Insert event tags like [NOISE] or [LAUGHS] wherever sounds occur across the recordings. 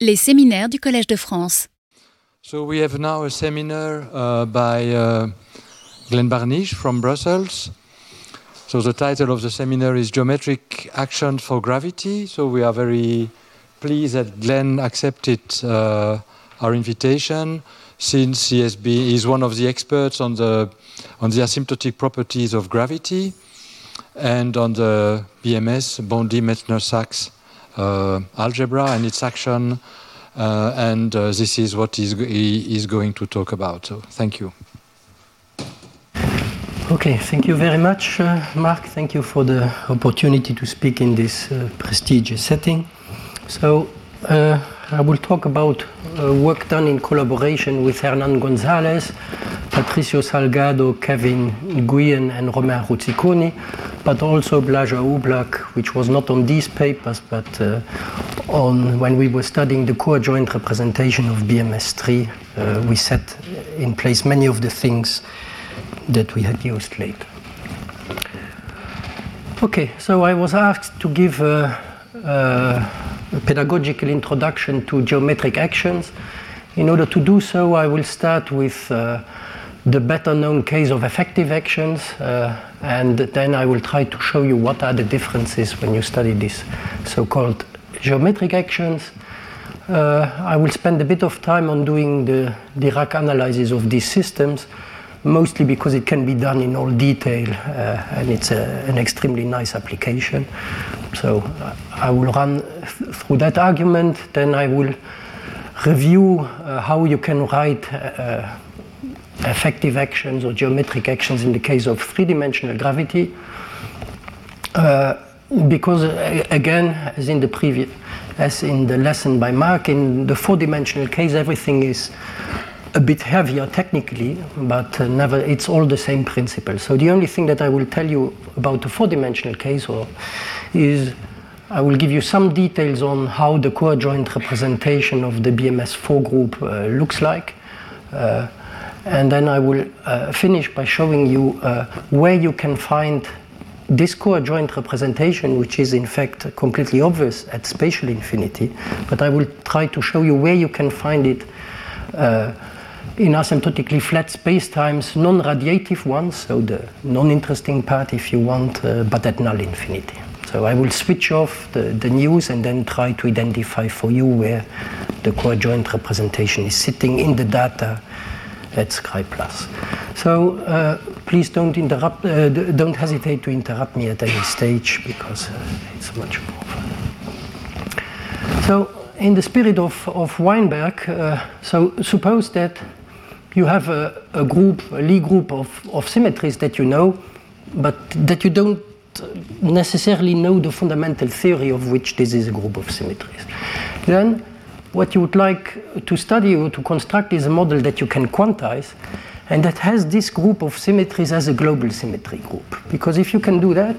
Les séminaires du Collège de France. So we have now a seminar uh, by uh, Glenn Barnich from Brussels. So the title of the seminar is Geometric Action for Gravity. So we are very pleased that Glenn accepted uh, our invitation since he has been, he's one of the experts on the, on the asymptotic properties of gravity and on the BMS, Bondi-Metzner-Sachs algebra and its action. Uh, and uh, this is what he is going to talk about. So thank you. Okay, thank you very much, uh, Marc. Thank you for the opportunity to speak in this uh, prestigious setting. So, uh, I will talk about uh, work done in collaboration with Hernan Gonzalez, Patricio Salgado, Kevin Nguyen, and Romain Ruzziconi, but also Blaja Oblak, which was not on these papers, but uh, on when we were studying the co-adjoint representation of BMS3, uh, we set in place many of the things that we had used later. Okay, so I was asked to give pedagogical introduction to geometric actions. In order to do so, I will start with uh, the better known case of effective actions, uh, and then I will try to show you what are the differences when you study these so called geometric actions. Uh, I will spend a bit of time on doing the Dirac analysis of these systems, mostly because it can be done in all detail uh, and it's a, an extremely nice application. So uh, I will run th- through that argument, then I will review uh, how you can write uh, effective actions or geometric actions in the case of three-dimensional gravity. Uh, because uh, again, as in the previous, as in the lesson by Marc, in the four-dimensional case, everything is a bit heavier technically, but uh, never, it's all the same principle. So the only thing that I will tell you about the four-dimensional case or, is I will give you some details on how the co-adjoint representation of the BMS4 group uh, looks like. Uh, and then I will uh, finish by showing you uh, where you can find this co-adjoint representation, which is in fact completely obvious at spatial infinity, but I will try to show you where you can find it uh, in asymptotically flat spacetimes, non-radiative ones, so the non-interesting part if you want, uh, but at null infinity. So I will switch off the, the news and then try to identify for you where the co-adjoint representation is sitting in the data at Scri Plus. So uh, please don't interrupt, uh, don't hesitate to interrupt me at any stage because uh, it's much more fun. So in the spirit of, of Weinberg, uh, so suppose that you have a, a group, a Lie group of, of symmetries that you know, but that you don't necessarily know the fundamental theory of which this is a group of symmetries. Then what you would like to study or to construct is a model that you can quantize and that has this group of symmetries as a global symmetry group. Because if you can do that,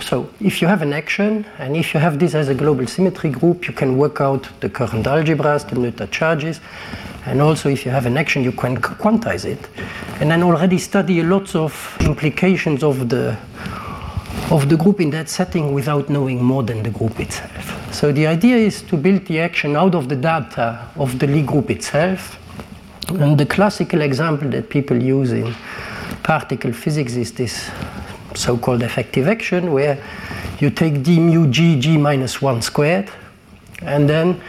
so if you have an action and if you have this as a global symmetry group, you can work out the current algebras, the Noether charges, and also if you have an action, you can quantize it. And then already study lots of implications of the of the group in that setting without knowing more than the group itself. So the idea is to build the action out of the data of the Lie group itself. And the classical example that people use in particle physics is this so-called effective action where you take d mu g g minus 1 squared and then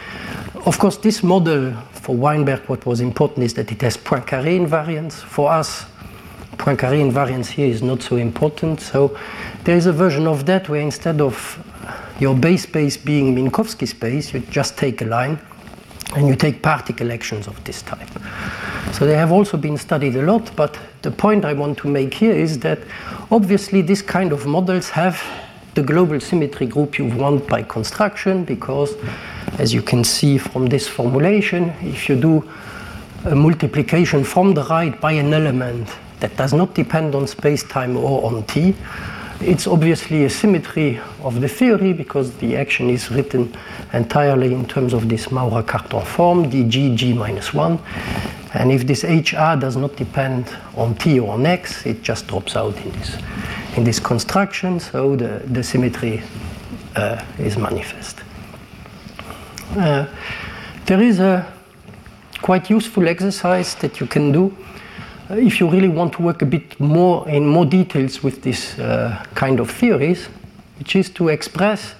of course this model for Weinberg what was important is that it has Poincaré invariance for us Poincaré invariance here is not so important so there is a version of that where instead of your base space being Minkowski space you just take a line and you take particle actions of this type. So they have also been studied a lot, but the point I want to make here is that obviously this kind of models have the global symmetry group you want by construction because as you can see from this formulation, if you do a multiplication from the right by an element that does not depend on space-time or on t, it's obviously a symmetry of the theory because the action is written entirely in terms of this Maurer-Cartan form, dg g minus 1. And if this hr does not depend on t or on x, it just drops out in this, in this construction, so the, the symmetry uh, is manifest. Uh, there is a quite useful exercise that you can do uh, if you really want to work a bit more in more details with this uh, kind of theories, which is to express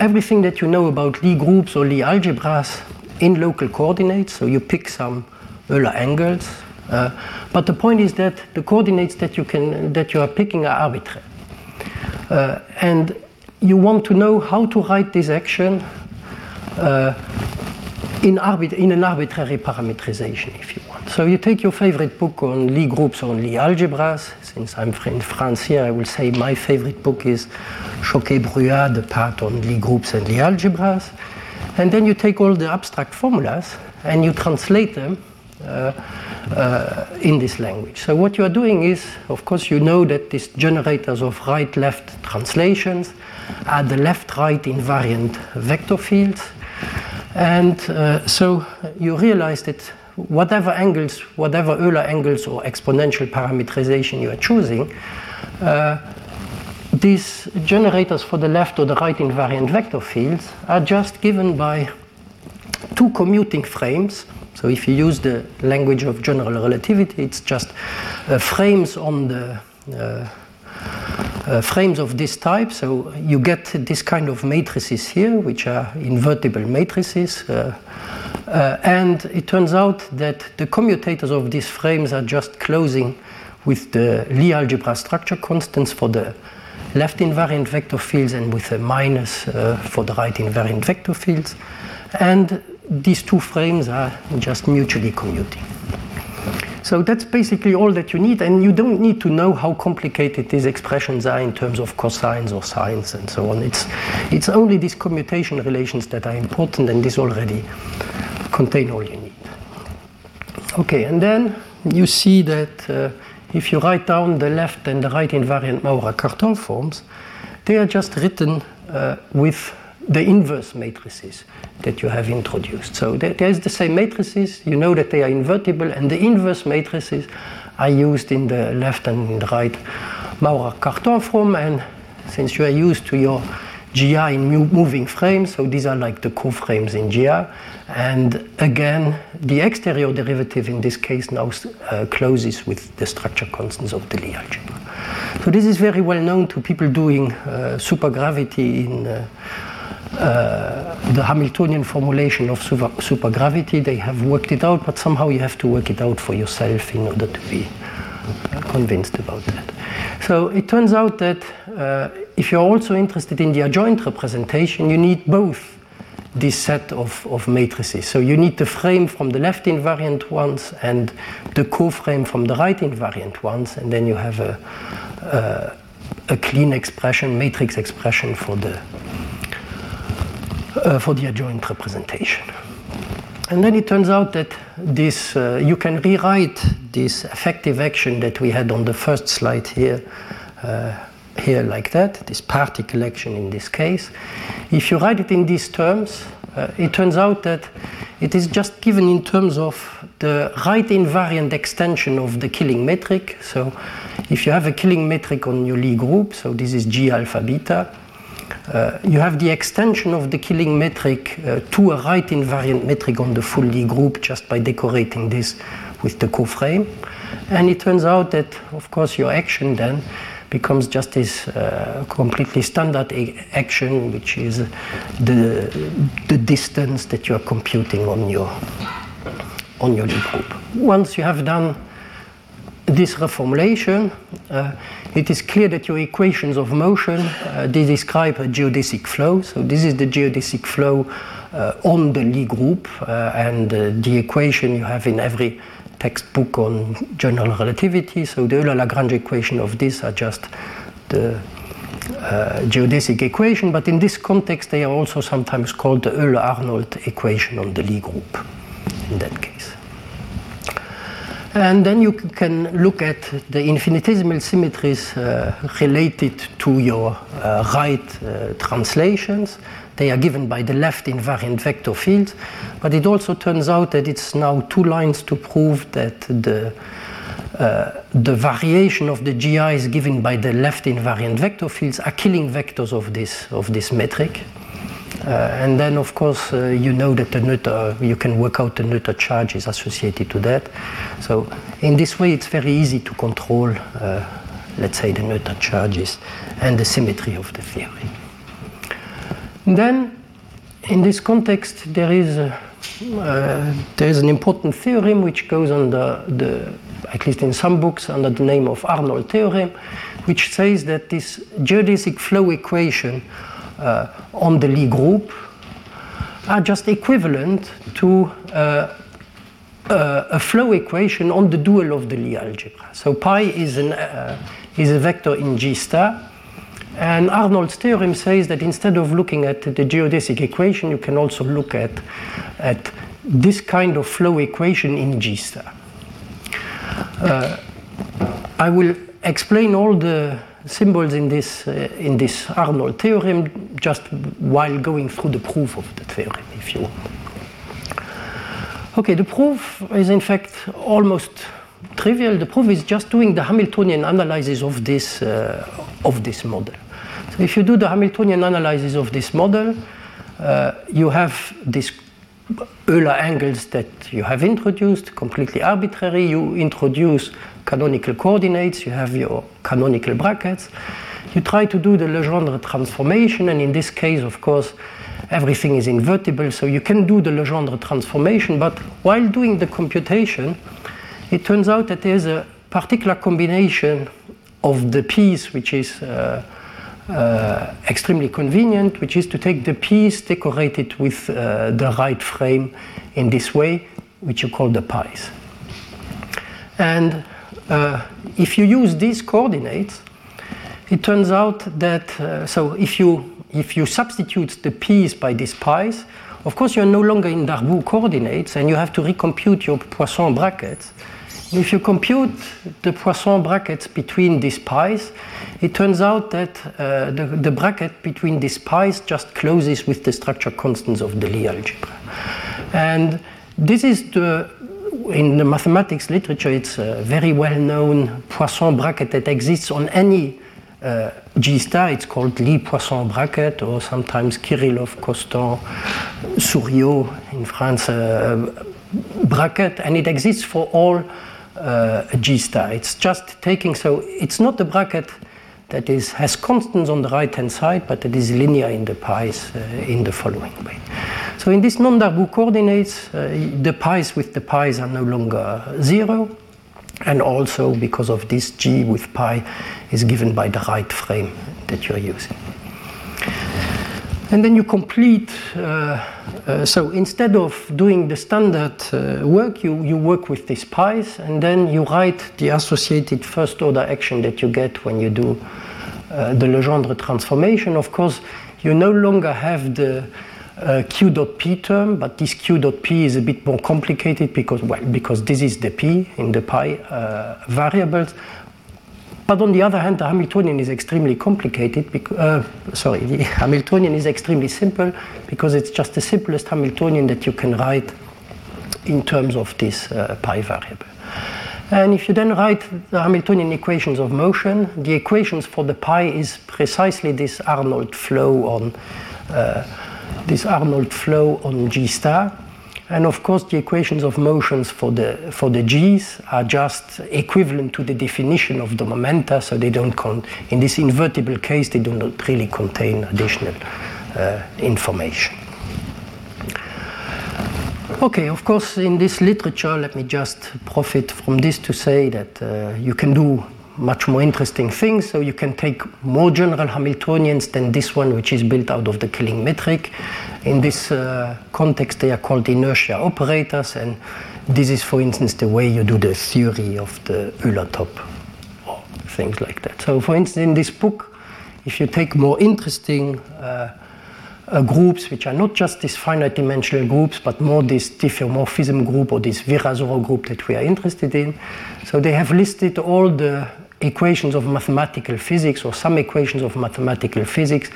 everything that you know about Lie groups or Lie algebras in local coordinates. So you pick some Euler angles, uh, but the point is that the coordinates that you can that you are picking are arbitrary, uh, and you want to know how to write this action uh, in, in, an arbitrary parametrization, if you want. So you take your favorite book on Lie groups or Lie algebras. Since I'm in France here, I will say my favorite book is Choquet-Bruhat, the part on Lie groups and Lie algebras. And then you take all the abstract formulas and you translate them in this language. So what you are doing is, of course, you know that these generators of right-left translations are the left-right invariant vector fields. And uh, so you realize that whatever angles, whatever Euler angles or exponential parametrization you are choosing, uh, these generators for the left or the right invariant vector fields are just given by two commuting frames. So if you use the language of general relativity, it's just uh, frames on the uh, uh, frames of this type. So you get this kind of matrices here, which are invertible matrices. Uh, uh, and it turns out that the commutators of these frames are just closing with the Lie algebra structure constants for the left invariant vector fields and with a minus uh, for the right invariant vector fields. And these two frames are just mutually commuting. So that's basically all that you need, and you don't need to know how complicated these expressions are in terms of cosines or sines and so on. It's, it's only these commutation relations that are important, and these already contain all you need. Okay, and then you see that uh, if you write down the left and the right invariant Maurer-Cartan forms, they are just written uh, with the inverse matrices that you have introduced. So there's the same matrices, you know that they are invertible, and the inverse matrices are used in the left and in the right Maurer-Cartan form, and since you are used to your GI in moving frames, so these are like the coframes in GI. and again, the exterior derivative in this case now uh, closes with the structure constants of the Lie algebra. So this is very well known to people doing uh, supergravity in uh, the Hamiltonian formulation of super, supergravity. They have worked it out, but somehow you have to work it out for yourself in order to be uh, convinced about that. So it turns out that uh, if you're also interested in the adjoint representation, you need both this set of, of matrices. So you need the frame from the left invariant ones and the co-frame from the right invariant ones, and then you have a, a, a clean expression, matrix expression for the uh, for the adjoint representation. And then it turns out that this, uh, you can rewrite this effective action that we had on the first slide here, uh, here like that, this particle action in this case. If you write it in these terms, uh, it turns out that it is just given in terms of the right invariant extension of the Killing metric. So if you have a Killing metric on your Lie group, so this is G alpha beta, uh, you have the extension of the Killing metric uh, to a right invariant metric on the full Lie group just by decorating this with the coframe. And it turns out that, of course, your action then becomes just this uh, completely standard action, which is the, the distance that you are computing on your, on your Lie group. Once you have done this reformulation, uh, it is clear that your equations of motion uh, they describe a geodesic flow. So this is the geodesic flow uh, on the Lie group, uh, and uh, the equation you have in every textbook on general relativity. So the Euler-Lagrange equation of this are just the uh, geodesic equation, but in this context they are also sometimes called the Euler-Arnold equation on the Lie group in that case. And then you can look at the infinitesimal symmetries uh, related to your uh, right uh, translations. They are given by the left invariant vector fields. But it also turns out that it's now two lines to prove that the, uh, the variation of the GI is given by the left invariant vector fields are Killing vectors of this, of this metric. And then, of course, uh, you know that the Noether, you can work out the Noether charges associated to that. So in this way, it's very easy to control, uh, let's say, the Noether charges and the symmetry of the theory. And then, in this context, there is a, uh, there is an important theorem which goes under the, at least in some books, under the name of Arnold theorem, which says that this geodesic flow equation uh, on the Lie group are just equivalent to uh, uh, a flow equation on the dual of the Lie algebra. So pi is, an, uh, is a vector in G star, and Arnold's theorem says that instead of looking at the geodesic equation, you can also look at, at this kind of flow equation in G star. Uh, I will explain all the symbols in this, uh, in this Arnold theorem just while going through the proof of the theorem, if you want. Okay, the proof is in fact almost trivial. The proof is just doing the Hamiltonian analysis of this, uh, of this model. So if you do the Hamiltonian analysis of this model, uh, you have these Euler angles that you have introduced, completely arbitrary. You introduce canonical coordinates, you have your canonical brackets. You try to do the Legendre transformation, and in this case, of course, everything is invertible, so you can do the Legendre transformation, but while doing the computation, it turns out that there's a particular combination of the piece which is uh, uh, extremely convenient, which is to take the piece decorated with uh, the right frame in this way, which you call the pi's. And uh, if you use these coordinates, it turns out that, uh, so if you, if you substitute the p's by these pi's, of course you're no longer in Darboux coordinates and you have to recompute your Poisson brackets. If you compute the Poisson brackets between these pi's, it turns out that uh, the, the, bracket between these pi's just closes with the structure constants of the Lie algebra. And this is the in the mathematics literature, it's a very well-known Poisson bracket that exists on any uh, G star. It's called Lie Poisson bracket, or sometimes Kirillov, Kostant, Souriau in France uh, bracket, and it exists for all uh, G star. It's just taking so it's not the bracket that is has constants on the right hand side, but it is linear in the pi's uh, in the following way. So in this non-Darboux coordinates, uh, the pi's with the pi's are no longer zero, and also because of this g with pi is given by the right frame that you're using. And then you complete, uh, uh, so instead of doing the standard uh, work, you, you work with these pi's, and then you write the associated first order action that you get when you do the Legendre transformation. Of course, you no longer have the uh, q dot p term, but this q dot p is a bit more complicated because, well, because this is the p in the pi uh, variables. But on the other hand, the Hamiltonian is extremely complicated. Because, uh, sorry, the [LAUGHS] Hamiltonian is extremely simple because it's just the simplest Hamiltonian that you can write in terms of this uh, pi variable. And if you then write the Hamiltonian equations of motion, the equations for the pi is precisely this Arnold flow on uh, this Arnold flow on G star. And of course, the equations of motions for the, for the G's are just equivalent to the definition of the momenta, so they don't, con- in this invertible case, they do not really contain additional uh, information. Okay, of course, in this literature, let me just profit from this to say that uh, you can do much more interesting things. So you can take more general Hamiltonians than this one, which is built out of the Killing metric. In this uh, context, they are called inertia operators, and this is, for instance, the way you do the theory of the Euler top, or things like that. So, for instance, in this book, if you take more interesting uh, uh, groups, which are not just these finite dimensional groups, but more this diffeomorphism group or this Virasoro group that we are interested in. So they have listed all the equations of mathematical physics or some equations of mathematical physics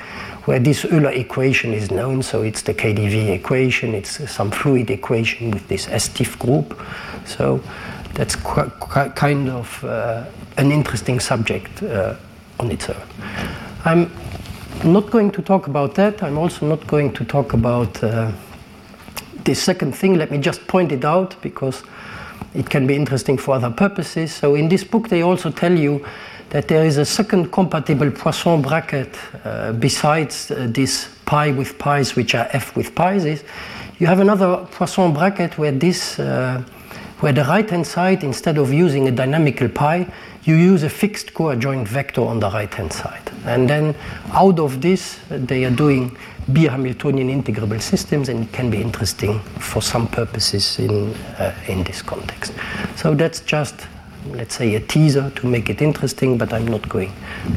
where this Euler equation is known. So it's the KdV equation, it's some fluid equation with this SDiff group. So that's kind of uh, an interesting subject uh, on its own. I'm not going to talk about that. I'm also not going to talk about uh, the second thing. Let me just point it out because it can be interesting for other purposes. So in this book, they also tell you that there is a second compatible Poisson bracket uh, besides uh, this pi with pi's, which are f with pi's. Is you have another Poisson bracket where this, uh, where the right-hand side, instead of using a dynamical pi, you use a fixed co-adjoint vector on the right-hand side. And then out of this, they are doing bi-Hamiltonian integrable systems, and it can be interesting for some purposes in, uh, in this context. So that's just, let's say, a teaser to make it interesting, but I'm not going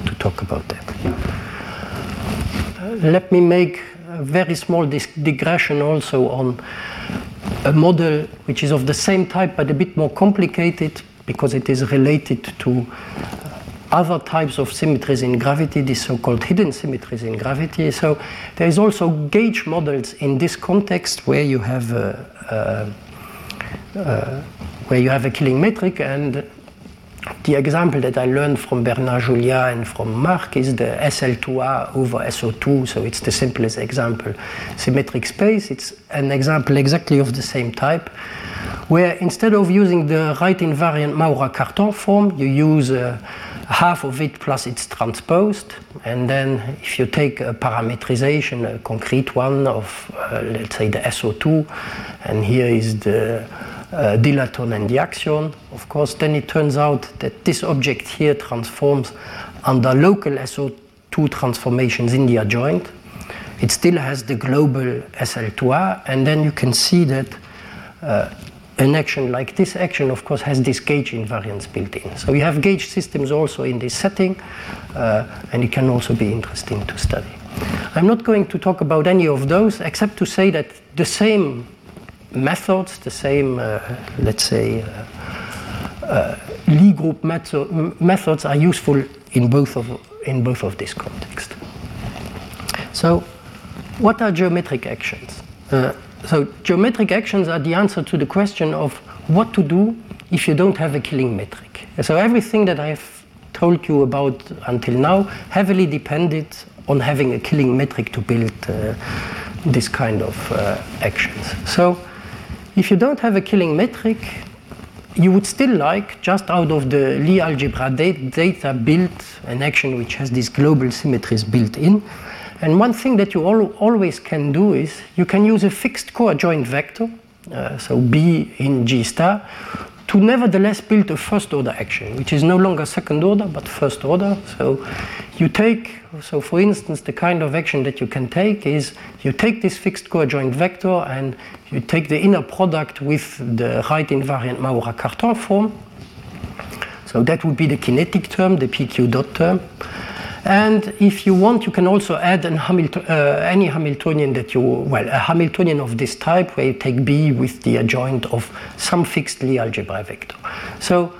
to talk about that. Uh, let me make a very small digression also on a model which is of the same type but a bit more complicated because it is related to uh, other types of symmetries in gravity, these so-called hidden symmetries in gravity. So there is also gauge models in this context where you have a, a, a, where you have a Killing metric and the example that I learned from Bernard Julia and from Marc is the SL2R over SO2, so it's the simplest example. Symmetric space, it's an example exactly of the same type, where instead of using the right invariant Maurer-Cartan form, you use uh, half of it plus it's transposed, and then if you take a parametrization, a concrete one of, uh, let's say, the SO2, and here is the uh, dilaton and the axion, of course, then it turns out that this object here transforms under local SO2 transformations in the adjoint. It still has the global SL2R, and then you can see that uh, an action like this action, of course, has this gauge invariance built in. So you have gauge systems also in this setting, uh, and it can also be interesting to study. I'm not going to talk about any of those, except to say that the same methods, the same, uh, let's say, uh, uh, Lie group methods are useful in both of in both of these contexts. So, what are geometric actions? So, geometric actions are the answer to the question of what to do if you don't have a Killing metric. So, everything that I've told you about until now heavily depended on having a Killing metric to build uh, this kind of uh, actions. So, if you don't have a Killing metric, you would still like, just out of the Lie algebra data, build an action which has these global symmetries built in. And one thing that you al always can do is you can use a fixed co-adjoint vector, uh, so B in G star, to nevertheless build a first order action, which is no longer second order but first order. So you take, so for instance, the kind of action that you can take is you take this fixed co-adjoint vector and you take the inner product with the right invariant Maurer-Cartan form. So that would be the kinetic term, the PQ dot term. And if you want, you can also add Hamilton, uh, any Hamiltonian that you, well, a Hamiltonian of this type where you take B with the adjoint of some fixed Lie algebra vector. So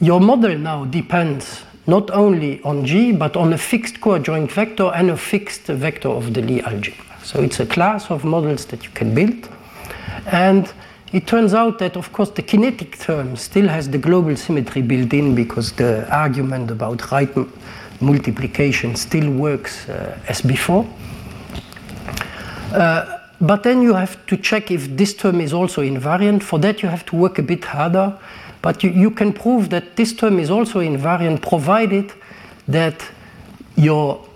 your model now depends not only on G, but on a fixed co-adjoint vector and a fixed vector of the Lie algebra. So it's a class of models that you can build. And it turns out that, of course, the kinetic term still has the global symmetry built in because the argument about right multiplication still works uh, as before. Uh, but then you have to check if this term is also invariant. For that, you have to work a bit harder. But you, you can prove that this term is also invariant provided that your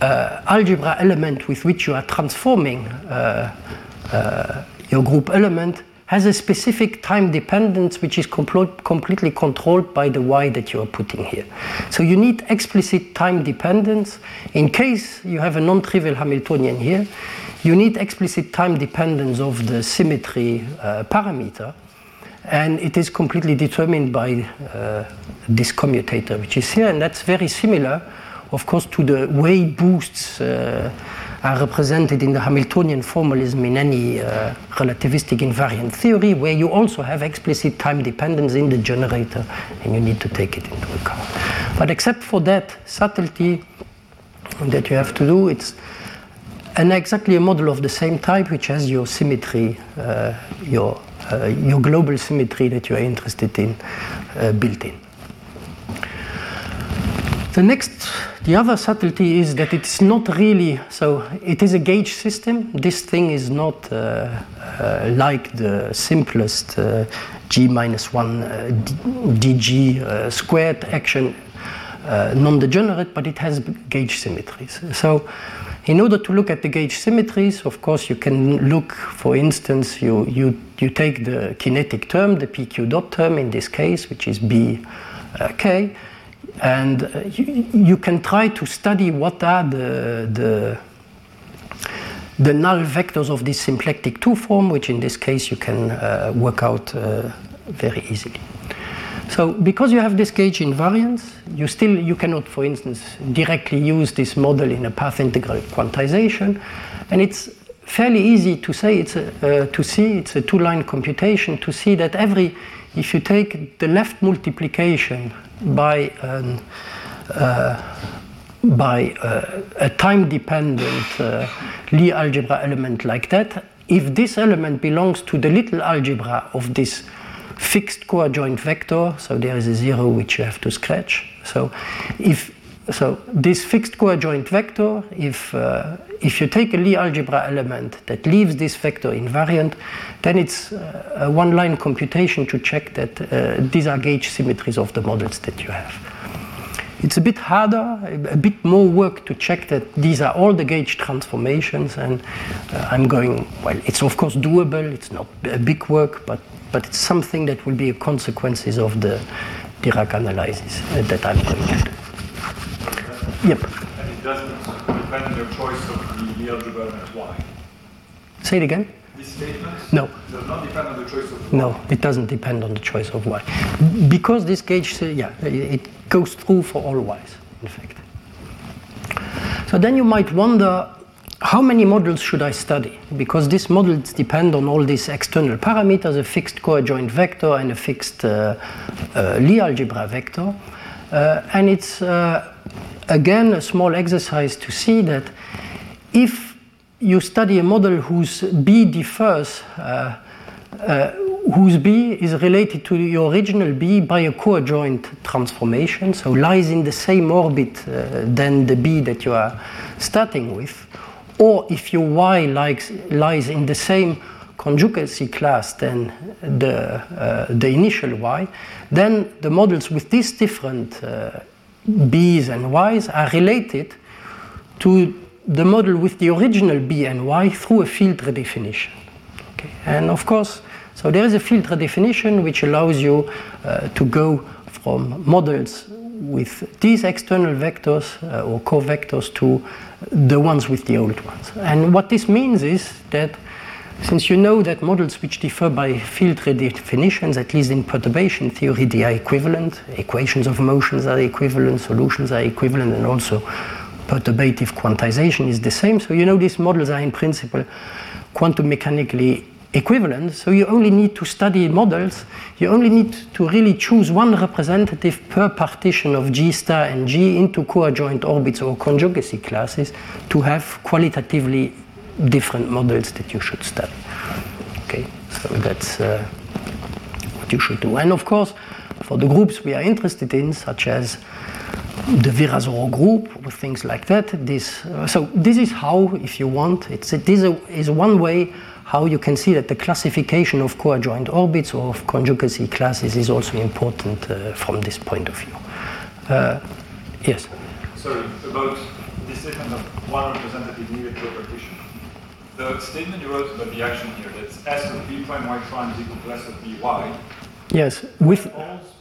uh, algebra element with which you are transforming uh, uh, your group element has a specific time dependence which is completely controlled by the y that you are putting here. So you need explicit time dependence. In case you have a non-trivial Hamiltonian here, you need explicit time dependence of the symmetry uh, parameter. And it is completely determined by uh, this commutator, which is here. And that's very similar, of course, to the way boosts uh, are represented in the Hamiltonian formalism in any uh, relativistic invariant theory, where you also have explicit time dependence in the generator, and you need to take it into account. But except for that subtlety that you have to do, it's an exactly a model of the same type, which has your symmetry, uh, your, uh, your global symmetry that you are interested in uh, built in. The next The other subtlety is that it's not really so. It is a gauge system. This thing is not uh, uh, like the simplest uh, g minus one uh, dg uh, squared action uh, non-degenerate, but it has gauge symmetries. So, in order to look at the gauge symmetries, of course, you can look. For instance, you you you take the kinetic term, the pq dot term in this case, which is b k and uh, you, you, can try to study what are the, the, the, null vectors of this symplectic 2 form, which in this case you can uh, work out uh, very easily. So because you have this gauge invariance, you still you cannot, for instance, directly use this model in a path integral quantization, and it's fairly easy to say it's a, uh, to see it's a two-line computation to see that every if you take the left multiplication by an, uh, by uh, a time-dependent uh, Lie algebra element like that, if this element belongs to the little algebra of this fixed coadjoint vector, so there is a zero which you have to scratch. So if so this fixed coadjoint vector, if, uh, if you take a Lie algebra element that leaves this vector invariant, then it's uh, a one-line computation to check that uh, these are gauge symmetries of the models that you have. It's a bit harder, a bit more work to check that these are all the gauge transformations, and uh, I'm going, well, it's of course doable, it's not a big work, but, but it's something that will be a consequences of the Dirac analysis uh, that I'm going to do. Yep. And it doesn't depend on your choice of the, the algebra element y. Say it again. This statement no. does not depend on the choice of y. No, it doesn't depend on the choice of y. Because this gauge, uh, yeah, it goes through for all y's, in fact. So then you might wonder, how many models should I study? Because these models depend on all these external parameters, a fixed coadjoint vector and a fixed uh, uh, Lie algebra vector. Uh, and it's uh, again a small exercise to see that if you study a model whose B differs, uh, uh, whose B is related to your original B by a coadjoint transformation, so lies in the same orbit uh, than the B that you are starting with, or if your Y likes, lies in the same conjugacy class than the, uh, the initial Y, then the models with these different uh, B's and Y's are related to the model with the original B and Y through a field redefinition. Okay. And of course, so there is a field redefinition which allows you uh, to go from models with these external vectors uh, or covectors to the ones with the old ones. And what this means is that since you know that models which differ by field redefinitions, at least in perturbation theory, they are equivalent, equations of motions are equivalent, solutions are equivalent, and also perturbative quantization is the same. So you know these models are in principle quantum mechanically equivalent. So you only need to study models. You only need to really choose one representative per partition of G star and G into coadjoint orbits or conjugacy classes to have qualitatively different models that you should study. Okay, so that's uh, what you should do. And of course, for the groups we are interested in, such as the Virasoro group or things like that. This, uh, so this is how, if you want, it's, this is one way how you can see that the classification of coadjoint orbits or of conjugacy classes is also important uh, from this point of view. Uh, yes? Sorry, about this statement of one representative the statement you wrote about the action here, that S of B prime Y prime is equal to S of B Y. Yes, with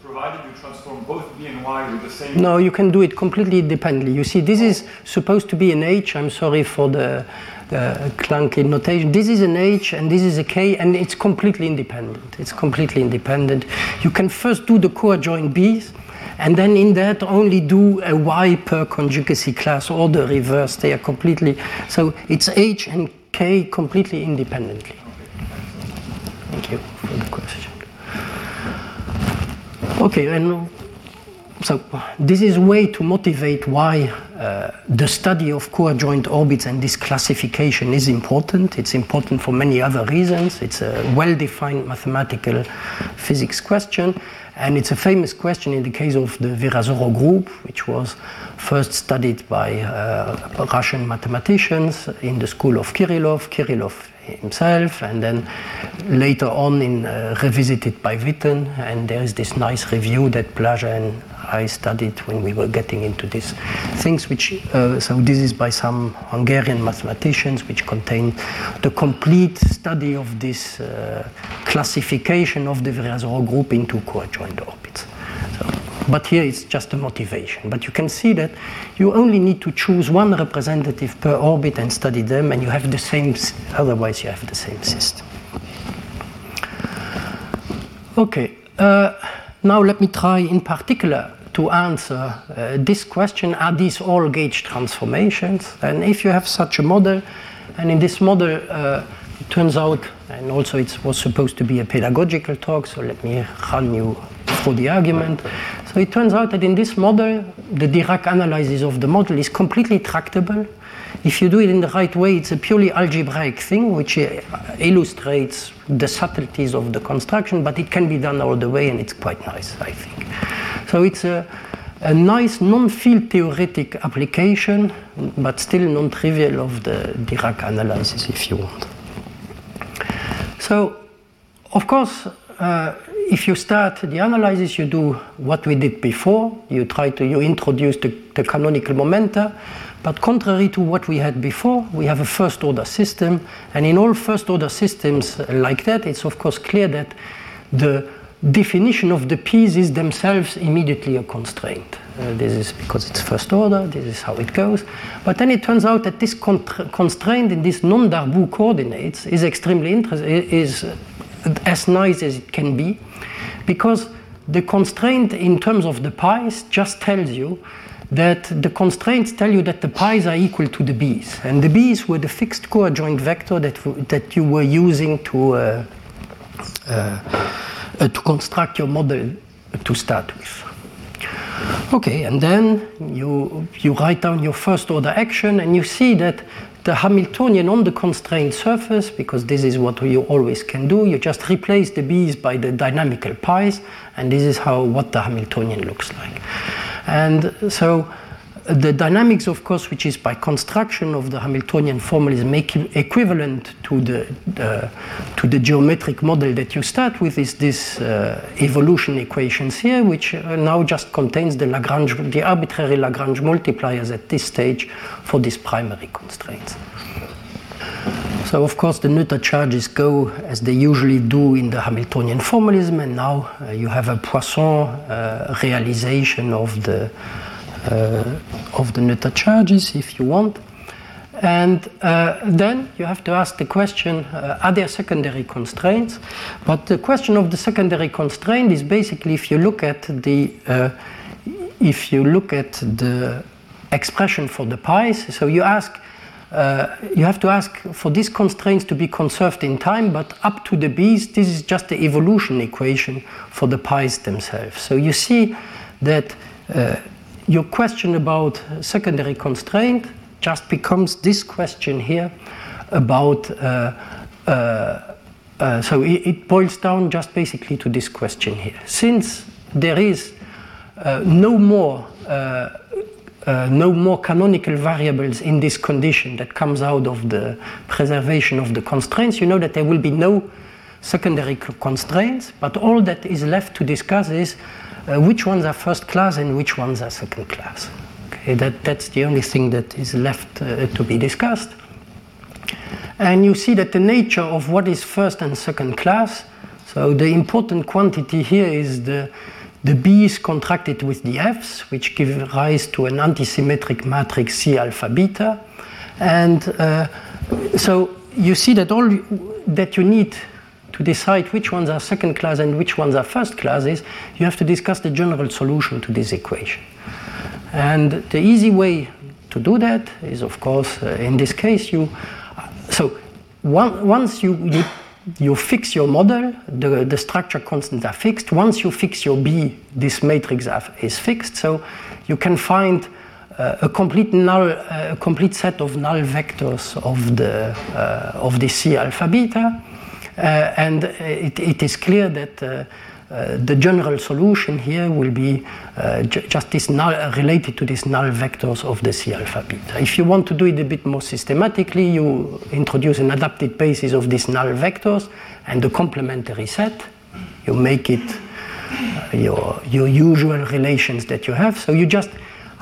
provided you transform both B and Y with the same. No, you can do it completely independently. You see, this is supposed to be an H. I'm sorry for the, the clunky notation. This is an H and this is a K, and it's completely independent. It's completely independent. You can first do the coadjoint B's and then in that only do a y per conjugacy class or the reverse they are completely so it's h and K completely independently. Thank you for the question. Okay, and so this is a way to motivate why uh, the study of coadjoint orbits and this classification is important. It's important for many other reasons. It's a well-defined mathematical physics question, and it's a famous question in the case of the Virasoro group, which was first studied by uh, Russian mathematicians in the school of Kirillov. Kirillov himself, and then later on in uh, revisited by Witten. And there is this nice review that Blaža and I studied when we were getting into these things. Which uh, so this is by some Hungarian mathematicians, which contain the complete study of this uh, classification of the Virasoro group into coadjoint orbits. So, but here it's just a motivation. But you can see that you only need to choose one representative per orbit and study them, and you have the same, otherwise, you have the same system. Okay, uh, now let me try in particular to answer uh, this question are these all gauge transformations? And if you have such a model, and in this model, uh, it turns out, and also it was supposed to be a pedagogical talk, so let me run you through the argument. So it turns out that in this model, the Dirac analysis of the model is completely tractable. If you do it in the right way, it's a purely algebraic thing, which uh, illustrates the subtleties of the construction, but it can be done all the way, and it's quite nice, I think. So it's a, a nice non-field theoretic application, but still non-trivial of the Dirac analysis, if you want. So, of course, uh, if you start the analysis, you do what we did before. You try to you introduce the, the, canonical momenta, but contrary to what we had before, we have a first order system, and in all first order systems like that, it's of course clear that the definition of the pieces themselves immediately a constraint. Uh, this is because it's first order, this is how it goes. But then it turns out that this constraint in these non-Darboux coordinates is extremely interesting, is as nice as it can be because the constraint in terms of the pi's just tells you that the constraints tell you that the pi's are equal to the b's. And the b's were the fixed coadjoint vector that, that you were using to, uh, uh, uh, to construct your model to start with. Okay, and then you, you write down your first order action and you see that the Hamiltonian on the constrained surface, because this is what you always can do, you just replace the b's by the dynamical pi's, and this is how what the Hamiltonian looks like. And so the dynamics, of course, which is by construction of the Hamiltonian formalism equivalent to the, the, to the geometric model that you start with, is this uh, evolution equations here, which uh, now just contains the Lagrange, the arbitrary Lagrange multipliers at this stage for these primary constraints. So, of course, the Noether charges go as they usually do in the Hamiltonian formalism, and now uh, you have a Poisson uh, realization of the of the Noether charges if you want. And uh, then you have to ask the question uh, are there secondary constraints? But the question of the secondary constraint is basically if you look at the if you look at the expression for the pi's, so you ask uh, you have to ask for these constraints to be conserved in time, but up to the b's, this is just the evolution equation for the pi's themselves. So you see that uh, your question about secondary constraint just becomes this question here about uh, uh, uh, so it, it, boils down just basically to this question here. Since there is uh, no more uh, uh, no more canonical variables in this condition that comes out of the preservation of the constraints you know that there will be no secondary constraints but all that is left to discuss is uh, which ones are first class and which ones are second class. Okay, that, that's the only thing that is left uh, to be discussed. And you see that the nature of what is first and second class, so the important quantity here is the, the B's contracted with the F's, which give rise to an antisymmetric matrix C alpha beta. And uh, so you see that all that you need to decide which ones are second class and which ones are first classes, you have to discuss the general solution to this equation. And the easy way to do that is, of course, uh, in this case, you. So one, once you, you you fix your model, the, the structure constants are fixed. Once you fix your B, this matrix is fixed. So you can find uh, a complete null, uh, a complete set of null vectors of the uh, of the C alpha beta, and it, it is clear that. Uh, uh, the general solution here will be uh, ju just this null uh, related to these null vectors of the C alpha beta. If you want to do it a bit more systematically, you introduce an adapted basis of these null vectors and the complementary set. You make it your, your usual relations that you have. So you just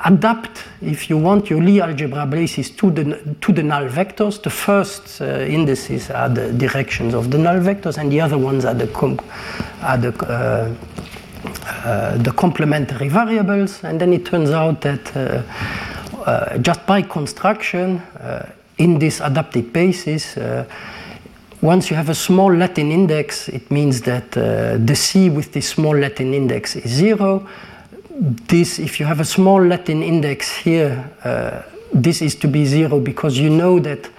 adapt, if you want, your Lie algebra basis to the, to the null vectors. The first uh, indices are the directions of the null vectors, and the other ones are the, are the, uh, uh, the complementary variables. And then it turns out that uh, uh, just by construction, uh, in this adapted basis, once you have a small Latin index, it means that the C with this small Latin index is zero this, if you have a small Latin index here, uh, this is to be zero because you know that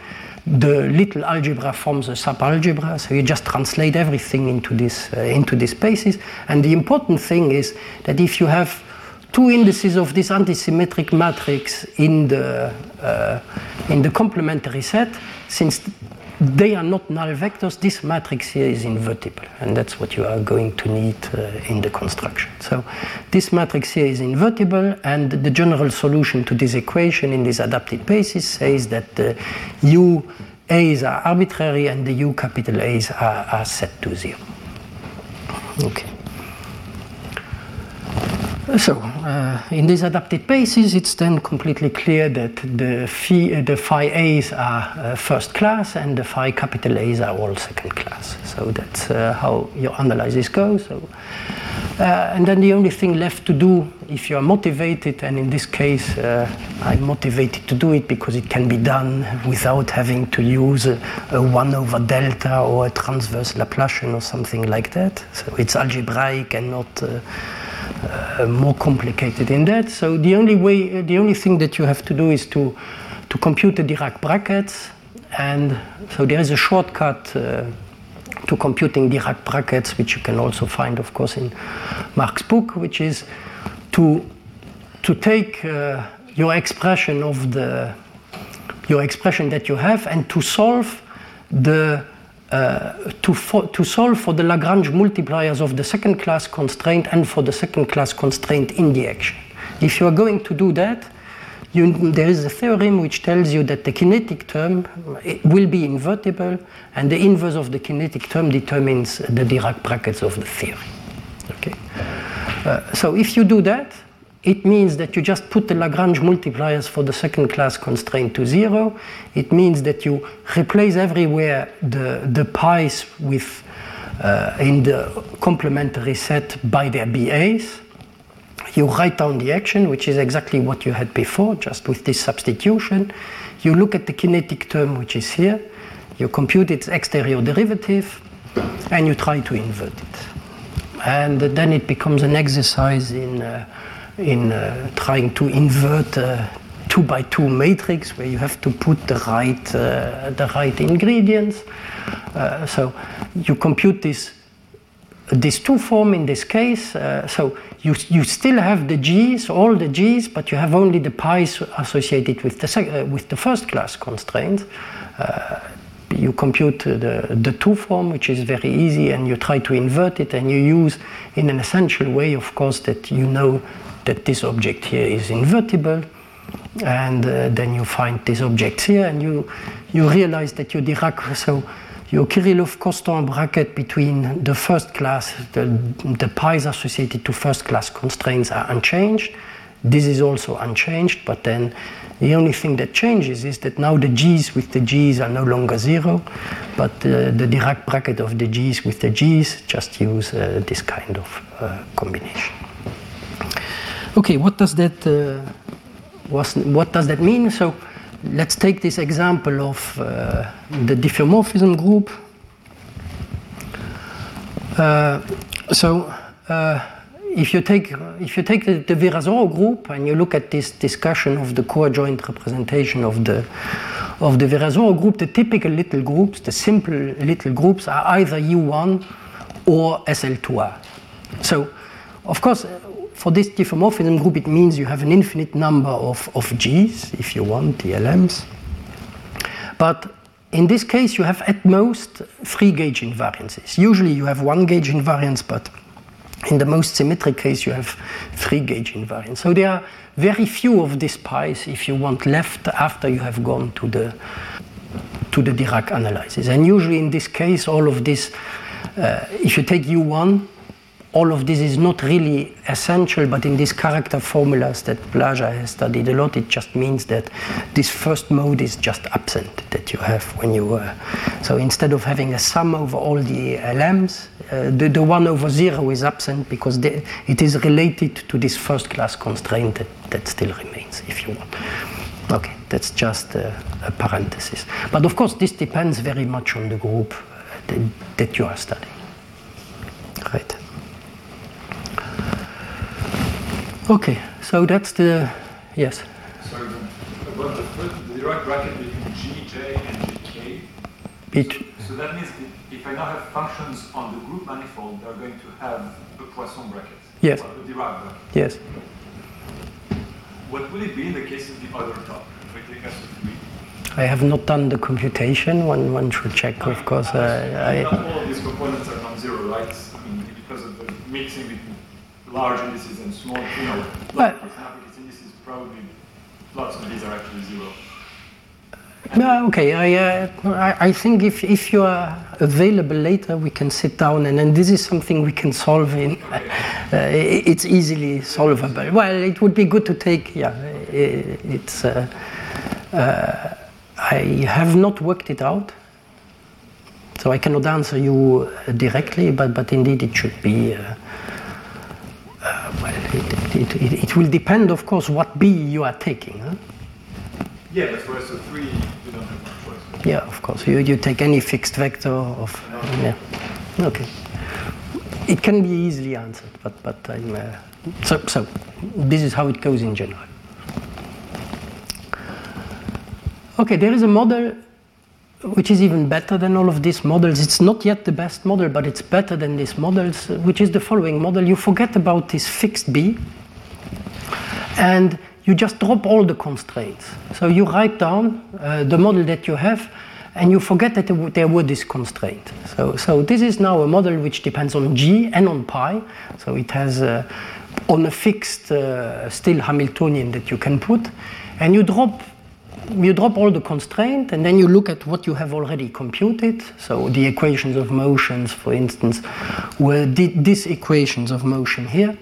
the little algebra forms a subalgebra, so you just translate everything into this uh, into this basis. And the important thing is that if you have two indices of this antisymmetric matrix in the uh, in the complementary set, since they are not null vectors, this matrix here is invertible, and that's what you are going to need uh, in the construction. So this matrix here is invertible, and the general solution to this equation in this adapted basis says that the u a's are arbitrary and the u capital A's are, are set to zero. Okay. So, uh, in these adapted basis, it's then completely clear that the phi, uh, the phi a's are uh, first class and the phi capital A's are all second class. So that's uh, how your analysis goes. So, uh, and then the only thing left to do, if you are motivated, and in this case, uh, I'm motivated to do it because it can be done without having to use a, a 1 over delta or a transverse Laplacian or something like that. So it's algebraic and not uh, more complicated in that. So the only way, the only thing that you have to do is to to compute the Dirac brackets, and so there is a shortcut. Uh, to computing Dirac brackets, which you can also find, of course, in Mark's book, which is to to take uh, your expression of the your expression that you have and to solve the uh, to, to solve for the Lagrange multipliers of the second class constraint and for the second class constraint in the action. If you are going to do that, you, there is a theorem which tells you that the kinetic term will be invertible and the inverse of the kinetic term determines the Dirac brackets of the theory. Okay? Uh, so if you do that, it means that you just put the Lagrange multipliers for the second class constraint to zero. It means that you replace everywhere the, the pi's with, uh, in the complementary set by their BAs. You write down the action, which is exactly what you had before, just with this substitution. You look at the kinetic term, which is here. You compute its exterior derivative, and you try to invert it. And then it becomes an exercise in uh, in uh, trying to invert a two by two matrix where you have to put the right, uh, the right ingredients. Uh, so you compute this this two form in this case, uh, so you, you still have the g's, all the g's, but you have only the pi's associated with the, uh, with the first class constraint. Uh, you compute the, the two form, which is very easy, and you try to invert it, and you use in an essential way, of course, that you know that this object here is invertible and uh, then you find these objects here and you you realize that your Dirac so your Kirillov-Kostant bracket between the first class the, the pi's associated to first class constraints are unchanged. This is also unchanged but then the only thing that changes is that now the g's with the g's are no longer zero but uh, the Dirac bracket of the g's with the g's just use uh, this kind of uh, combination Okay, what does that uh, was, what does that mean? So let's take this example of uh, the diffeomorphism group. Uh, so uh, if you take if you take the, the Virasoro group and you look at this discussion of the coadjoint representation of the of the Virasoro group, the typical little groups, the simple little groups are either U1 or SL2R. So, of course, for this diffeomorphism group, it means you have an infinite number of, of Gs, if you want, DLMs. But in this case, you have at most three gauge invariances. Usually you have one gauge invariance, but in the most symmetric case, you have three gauge invariance. So there are very few of these pi's, if you want, left after you have gone to the to the Dirac analysis. And usually in this case, all of this, uh, if you take U1, all of this is not really essential, but in these character formulas that Blaža has studied a lot, it just means that this first mode is just absent that you have when you. Uh, so instead of having a sum over all the LMs, uh, the, the 1 over 0 is absent because the, it is related to this first class constraint that, that still remains, if you want. Okay, that's just a, a parenthesis. But of course, this depends very much on the group uh, that, that you are studying. Right. Okay, so that's the yes. Sorry, about the, first, the Dirac bracket between Gj and Gk. It, So that means if I now have functions on the group manifold, they're going to have a Poisson bracket. Yes. Or a Dirac bracket. yes. What will it be in the case of the other top? If I take S3. I have not done the computation. One one should check, of course. Not Uh, all of these components are non-zero, right? I mean, because of the mixing between large indices and small, you know, large African indices, probably lots of these are actually zero. No, okay. I, uh, I think if if you are available later, we can sit down and, and this is something we can solve in. [LAUGHS] Uh, it's easily solvable. Well, it would be good to take. Yeah, it's. Uh, uh, I have not worked it out, so I cannot answer you uh, directly. But but indeed, it should be. Uh, well, it, it, it, it will depend, of course, what B you are taking. Huh? Yeah, but for S of 3, you don't have much choice. Yeah, of course. You, you take any fixed vector of. Yeah. Okay. It can be easily answered, but but I'm. Uh, so so, this is how it goes in general. Okay, there is a model which is even better than all of these models. It's not yet the best model, but it's better than these models, which is the following model. You forget about this fixed B, and you just drop all the constraints. So you write down uh, the model that you have, and you forget that there were- these constraints. So, so this is now a model which depends on G and on pi. So it has uh, on a fixed uh, still Hamiltonian that you can put, and you drop you drop all the constraint and then you look at what you have already computed. So the equations of motions, for instance, were the, these equations of motion here.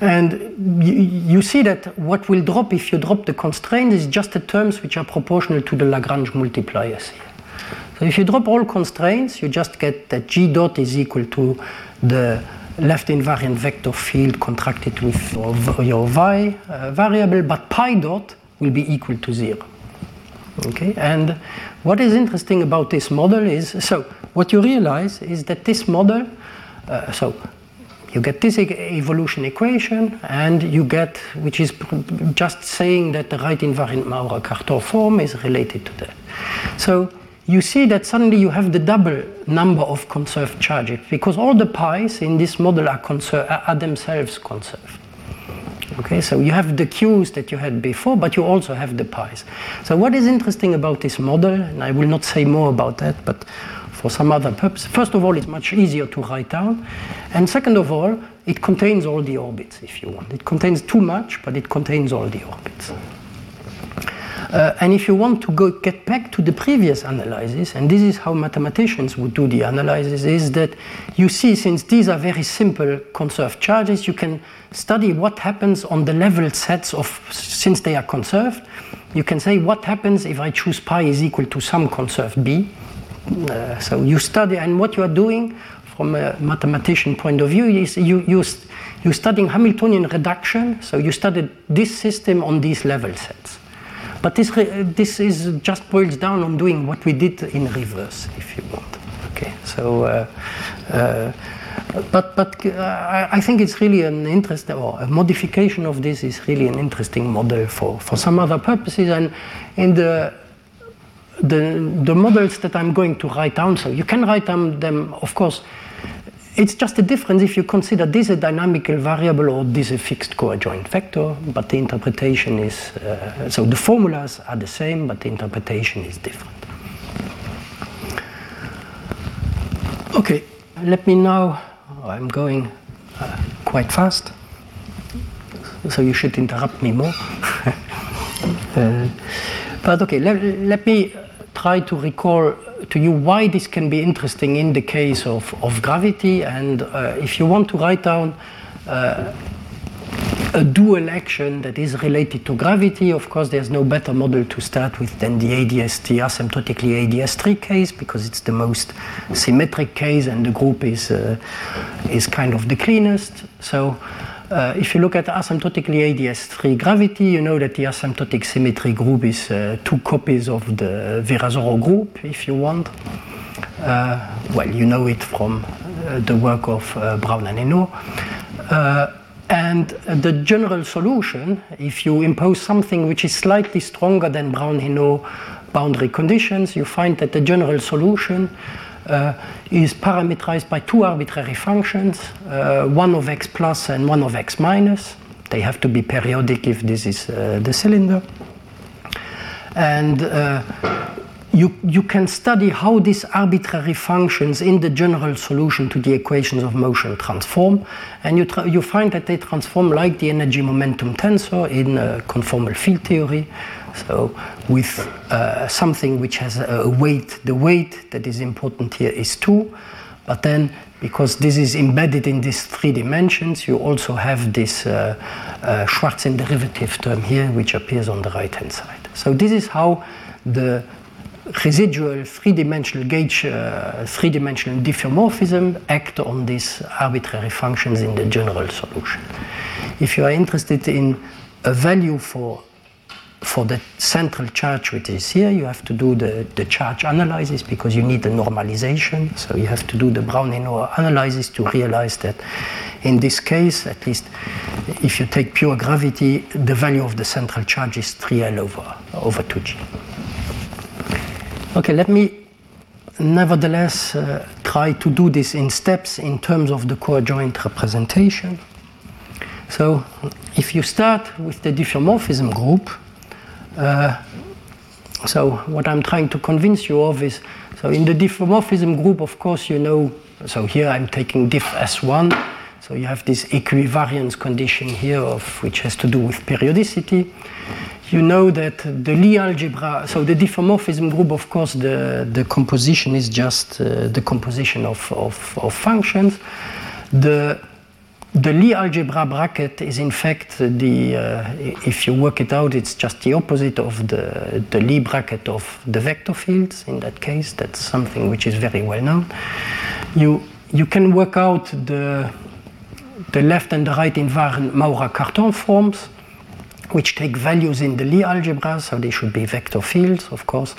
And you, you see that what will drop if you drop the constraint is just the terms which are proportional to the Lagrange multipliers here. So if you drop all constraints, you just get that G dot is equal to the left invariant vector field contracted with your, y uh, variable, but pi dot will be equal to zero. Okay, and what is interesting about this model is so what you realize is that this model, uh, so you get this evolution equation, and you get which is just saying that the right invariant Maurer-Cartan form is related to that. So you see that suddenly you have the double number of conserved charges because all the pi's in this model are, conser- are are themselves conserved. Okay, so you have the Q's that you had before, but you also have the pi's. So what is interesting about this model, and I will not say more about that, but for some other purpose, first of all, it's much easier to write down, and second of all, it contains all the orbits, if you want. It contains too much, but it contains all the orbits. Uh, and if you want to go get back to the previous analysis, and this is how mathematicians would do the analysis, is that you see since these are very simple conserved charges, you can study what happens on the level sets of since they are conserved. You can say what happens if I choose pi is equal to some conserved b. Uh, so you study, and what you are doing from a mathematician point of view is you you you're studying Hamiltonian reduction. So you studied this system on these level sets. But this, this is just boils down on doing what we did in reverse, if you want. Okay, so uh, uh, but but uh, I think it's really an interesting or a modification of this is really an interesting model for, for some other purposes and in the the the models that I'm going to write down so you can write down them of course it's just a difference if you consider this a dynamical variable or this a fixed coadjoint vector but the interpretation is uh, so the formulas are the same but the interpretation is different okay let me now I'm going uh, quite fast, so you should interrupt me more. [LAUGHS] uh, but okay, let, let me try to recall to you why this can be interesting in the case of, of gravity. And uh, if you want to write down uh, a dual action that is related to gravity, of course, there's no better model to start with than the ADS-T asymptotically ADS-3 case because it's the most symmetric case and the group is, uh, is kind of the cleanest. So uh, if you look at asymptotically ADS-3 gravity, you know that the asymptotic symmetry group is uh, two copies of the Virasoro group, if you want. Uh, well, you know it from uh, the work of uh, Brown and Henneaux. And the general solution, if you impose something which is slightly stronger than Brown-Henneaux boundary conditions, you find that the general solution uh, is parameterized by two arbitrary functions, uh, one of x plus and one of x minus. They have to be periodic if this is uh, the cylinder. And uh, you, you can study how these arbitrary functions in the general solution to the equations of motion transform. And you, you find that they transform like the energy momentum tensor in uh, conformal field theory. So with uh, something which has a weight, the weight that is important here is 2. But then because this is embedded in these three dimensions, you also have this uh, uh, Schwarzian derivative term here, which appears on the right-hand side. So this is how the residual three-dimensional gauge, uh, three-dimensional diffeomorphism act on these arbitrary functions in the general solution. If you are interested in a value for for the central charge which is here, you have to do the, the charge analysis because you need the normalization. So you have to do the Brown-Henneaux analysis to realize that in this case, at least if you take pure gravity, the value of the central charge is 3L over, over 2G. Okay, let me nevertheless uh, try to do this in steps in terms of the coadjoint representation. So if you start with the diffeomorphism group, so what I'm trying to convince you of is, so in the diffeomorphism group, of course, you know, so here I'm taking diff S1, so you have this equivariance condition here of which has to do with periodicity you know that the Lie algebra, so the diffeomorphism group, of course, the, the composition is just uh, the composition of, of, of, functions. The, the Lie algebra bracket is in fact the, uh, if you work it out, it's just the opposite of the, the Lie bracket of the vector fields in that case. That's something which is very well known. You, you can work out the, the left and the right invariant Maurer-Cartan forms which take values in the Lie algebra, so they should be vector fields, of course.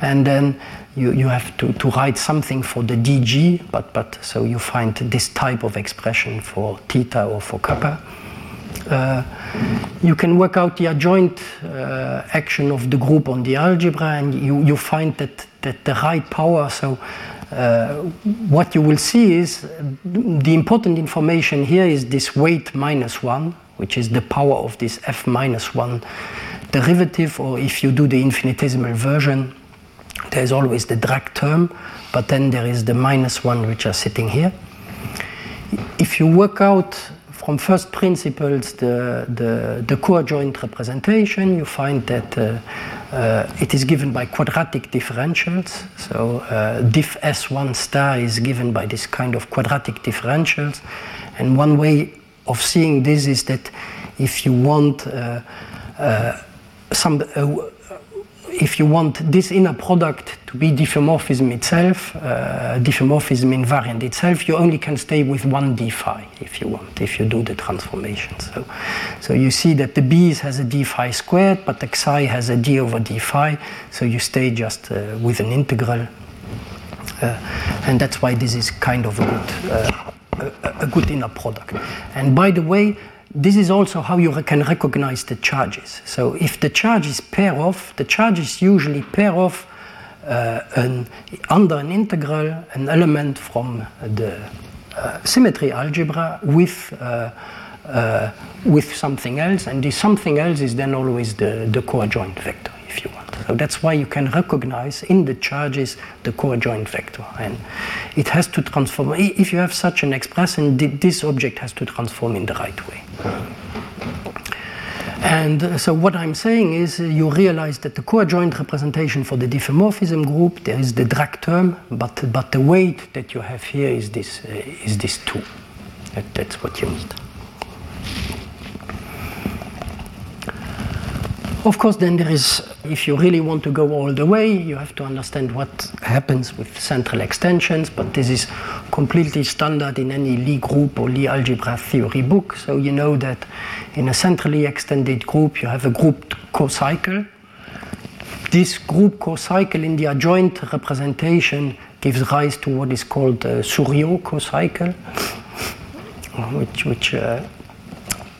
And then you, you have to, to write something for the dg, but, but so you find this type of expression for theta or for kappa. Uh, you can work out the adjoint uh, action of the group on the algebra, and you, you find that, that the right power, so uh, what you will see is the important information here is this weight minus 1, which is the power of this f minus 1 derivative, or if you do the infinitesimal version, there's always the drag term, but then there is the minus 1 which are sitting here. If you work out from first principles the, the, the coadjoint representation, you find that uh, uh, it is given by quadratic differentials. So uh, diff S1 star is given by this kind of quadratic differentials. And one way of seeing this is that if you want uh, uh, some uh, if you want this inner product to be diffeomorphism itself, uh, diffeomorphism invariant itself, you only can stay with one d phi if you want, if you do the transformation. So, so you see that the b has a d phi squared, but the xi has a d over d phi, so you stay just uh, with an integral. Uh, and that's why this is kind of a good a, a good inner product. And by the way, this is also how you can recognize the charges. So if the charges pair off, the charges usually pair off uh, an, under an integral an element from the uh, symmetry algebra with uh, uh, with something else, and this something else is then always the, the coadjoint vector, if you want. So that's why you can recognize in the charges the coadjoint vector, and it has to transform. If you have such an expression, this object has to transform in the right way. And uh, so what I'm saying is uh, you realize that the coadjoint representation for the diffeomorphism group, there is the drag term, but, but the weight that you have here is this, uh, is this 2. That, that's what you need. Of course, then there is, if you really want to go all the way, you have to understand what happens with central extensions, but this is completely standard in any Lie group or Lie algebra theory book. So you know that in a centrally extended group, you have a group co-cycle. This group co-cycle in the adjoint representation gives rise to what is called a Souriau co-cycle, which, which uh,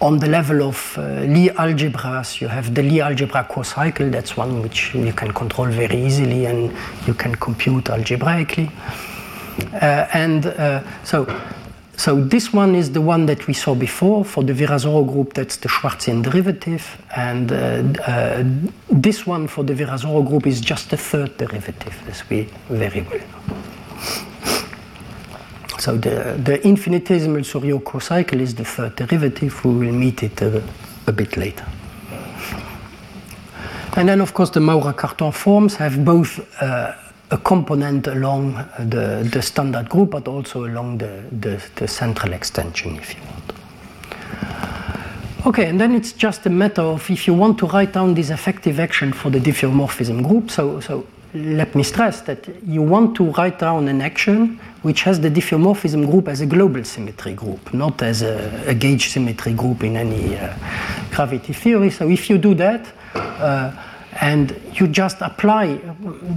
on the level of uh, Lie algebras, you have the Lie algebra co-cycle. That's one which you can control very easily and you can compute algebraically. Uh, and uh, so, so this one is the one that we saw before for the Virasoro group. That's the Schwarzian derivative, and uh, uh, this one for the Virasoro group is just the third derivative, as we very well know. So the, the infinitesimal Souriau co-cycle is the third derivative. We will meet it a, a bit later. And then, of course, the Maurer-Cartan forms have both uh, a component along the, the standard group, but also along the, the, the, central extension, if you want. Okay, and then it's just a matter of if you want to write down this effective action for the diffeomorphism group. So, so let me stress that you want to write down an action which has the diffeomorphism group as a global symmetry group, not as a, a gauge symmetry group in any uh, gravity theory. So if you do that, uh, and you just apply,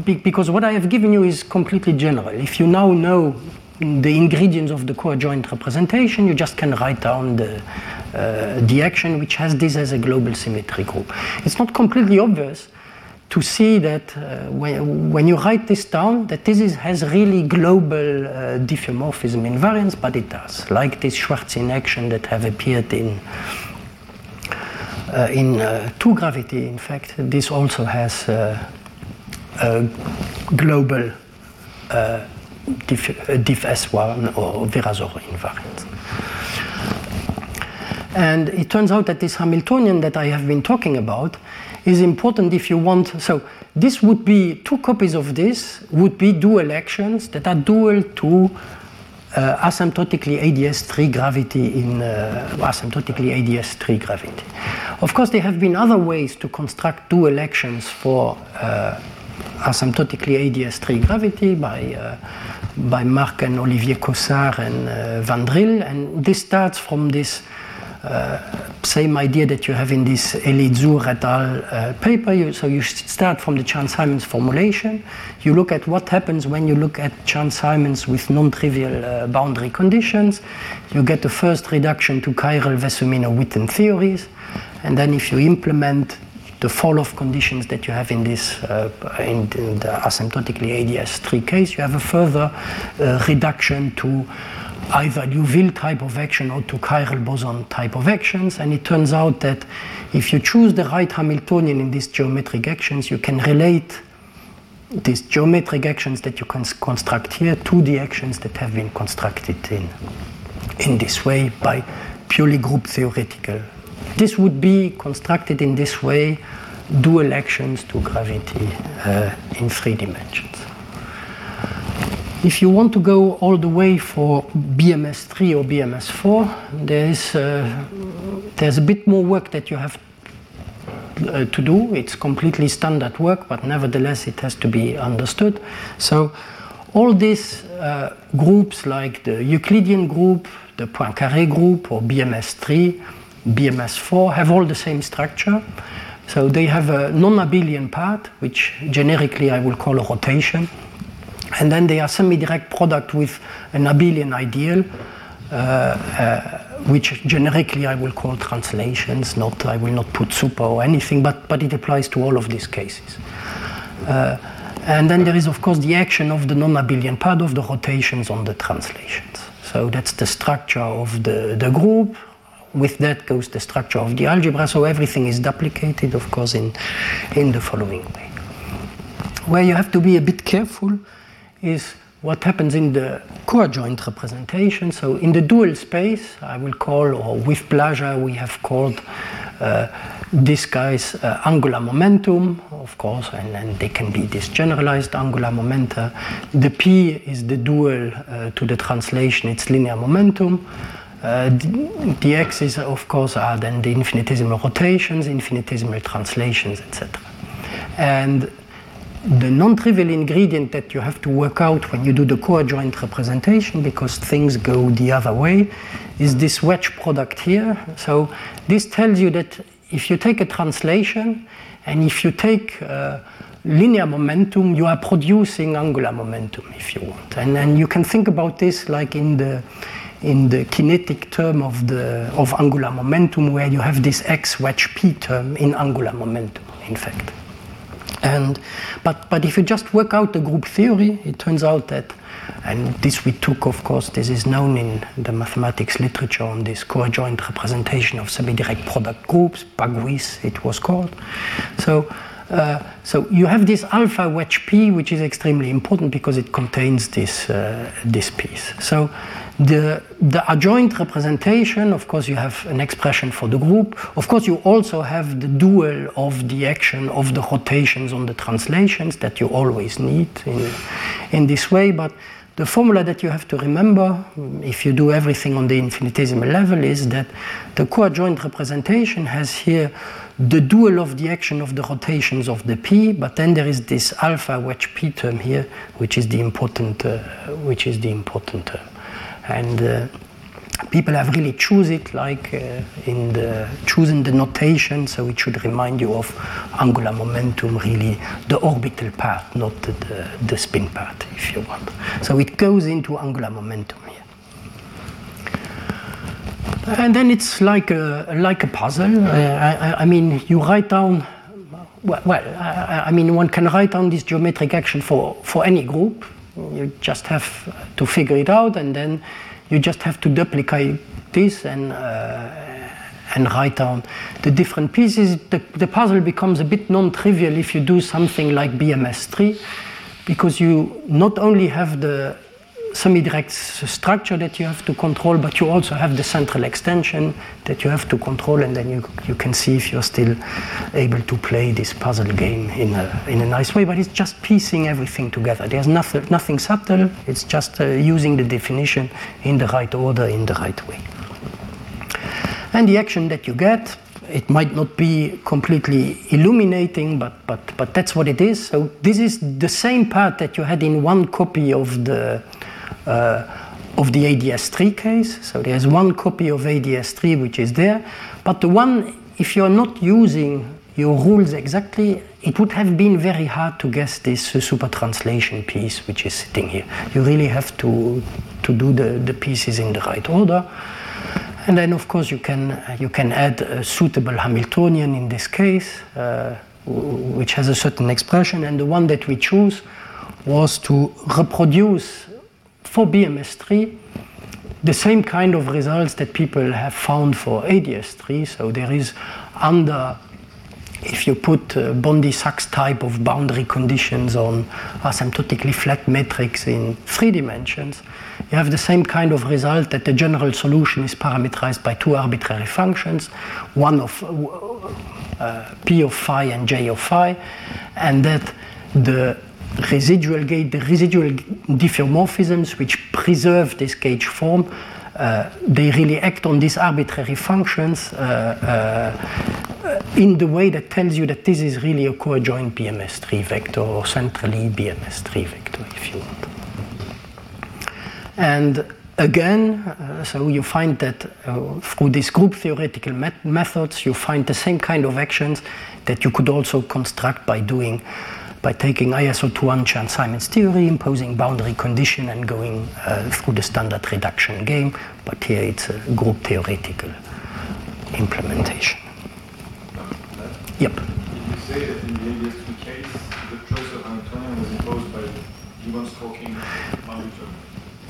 because what I have given you is completely general. If you now know the ingredients of the coadjoint representation, you just can write down the, uh, the action which has this as a global symmetry group. It's not completely obvious, to see that uh, when, when you write this down, that this is, has really global uh, diffeomorphism invariance, but it does, like this Schwarzian action that have appeared in uh, in uh, two gravity. In fact, this also has uh, global uh, diff, diff S1 or Virasoro invariance. And it turns out that this Hamiltonian that I have been talking about is important if you want. So this would be two copies of this would be dual actions that are dual to uh, asymptotically ADS3 gravity in uh, asymptotically ADS3 gravity. Of course, there have been other ways to construct dual actions for uh, asymptotically ADS3 gravity by uh, by Marc and Olivier Coussaert and uh, Van Driel, and this starts from this same idea that you have in this Elitzur et al. Uh, paper. You, so you start from the Chern-Simons formulation. You look at what happens when you look at Chern-Simons with non-trivial uh, boundary conditions. You get the first reduction to chiral Wess-Zumino-Witten theories. And then if you implement the fall-off conditions that you have in this uh, in, in, the asymptotically ADS3 case, you have a further uh, reduction to either Liouville type of action or to chiral boson type of actions. And it turns out that if you choose the right Hamiltonian in these geometric actions, you can relate these geometric actions that you can construct here to the actions that have been constructed in, in this way by purely group theoretical. This would be constructed in this way, dual actions to gravity uh, in three dimensions. If you want to go all the way for BMS3 or BMS4, there's, uh, there's a bit more work that you have uh, to do. It's completely standard work, but nevertheless it has to be understood. So all these uh, groups like the Euclidean group, the Poincaré group, or BMS3, BMS4 have all the same structure. So they have a non-abelian part, which generically I will call a rotation and then they are semi-direct product with an abelian ideal uh, uh, which generically I will call translations, not, I will not put super or anything, but, but it applies to all of these cases. Uh, and then there is, of course, the action of the non-abelian part of the rotations on the translations. So that's the structure of the, the group. With that goes the structure of the algebra. So everything is duplicated, of course, in, in the following way. Where you have to be a bit careful is what happens in the coadjoint representation. So in the dual space, I will call, or with Blaja, we have called uh, this guy's uh, angular momentum, of course, and, and they can be this generalized angular momenta. The P is the dual uh, to the translation, it's linear momentum. Uh, the, the x's, of course, are then the infinitesimal rotations, infinitesimal translations, etc. And the non-trivial ingredient that you have to work out when you do the coadjoint representation because things go the other way is this wedge product here. So this tells you that if you take a translation and if you take uh, linear momentum, you are producing angular momentum if you want. And then you can think about this like in the in the kinetic term of the of angular momentum where you have this x wedge p term in angular momentum in fact. And, but, but if you just work out the group theory, it turns out that, and this we took, of course, this is known in the mathematics literature on this coadjoint representation of semi-direct product groups, Baguis it was called. So, uh, so you have this alpha wedge P, which is extremely important because it contains this, uh, this piece. So the, the adjoint representation, of course, you have an expression for the group. Of course, you also have the dual of the action of the rotations on the translations that you always need in, in this way. But the formula that you have to remember, if you do everything on the infinitesimal level, is that the coadjoint representation has here the dual of the action of the rotations of the p, but then there is this alpha wedge p term here, which is the important, uh, which is the important term and uh, people have really choose it like uh, in the choosing the notation so it should remind you of angular momentum really the orbital part not the, the, the spin part if you want. So it goes into angular momentum here. And then it's like a like a puzzle. Uh, I, I, mean you write down well, well I, I mean one can write down this geometric action for for any group you just have to figure it out and then you just have to duplicate this and uh, and write down the different pieces. The, the puzzle becomes a bit non-trivial if you do something like BMS3 because you not only have the semi-direct structure that you have to control, but you also have the central extension that you have to control, and then you, you can see if you're still able to play this puzzle game in a, in a nice way. But it's just piecing everything together. There's nothing, nothing subtle, it's just uh, using the definition in the right order, in the right way. And the action that you get, it might not be completely illuminating, but, but, but that's what it is. So this is the same part that you had in one copy of the of the ADS3 case. So there's one copy of ADS3 which is there, but the one, if you're not using your rules exactly, it would have been very hard to guess this uh, super translation piece which is sitting here. You really have to, to do the, the pieces in the right order. And then, of course, you can, you can add a suitable Hamiltonian in this case, uh, which has a certain expression. And the one that we choose was to reproduce for BMS3, the same kind of results that people have found for ADS3. So there is under, if you put uh, Bondi-Sachs type of boundary conditions on asymptotically flat metrics in three dimensions, you have the same kind of result that the general solution is parameterized by two arbitrary functions, one of uh, p of phi and j of phi, and that the residual gauge, the residual diffeomorphisms which preserve this gauge form, uh, they really act on these arbitrary functions uh, uh, in the way that tells you that this is really a coadjoint BMS3 vector or centrally BMS3 vector, if you want. And again, uh, so you find that uh, through these group theoretical met methods, you find the same kind of actions that you could also construct by doing by taking ISO21 Chern-Simons theory, imposing boundary condition and going uh, through the standard reduction game, but here it's a group theoretical implementation. Yep. Did you say that in the ABS2 case, the choice of Hamiltonian was imposed by Gibbons Hawking boundary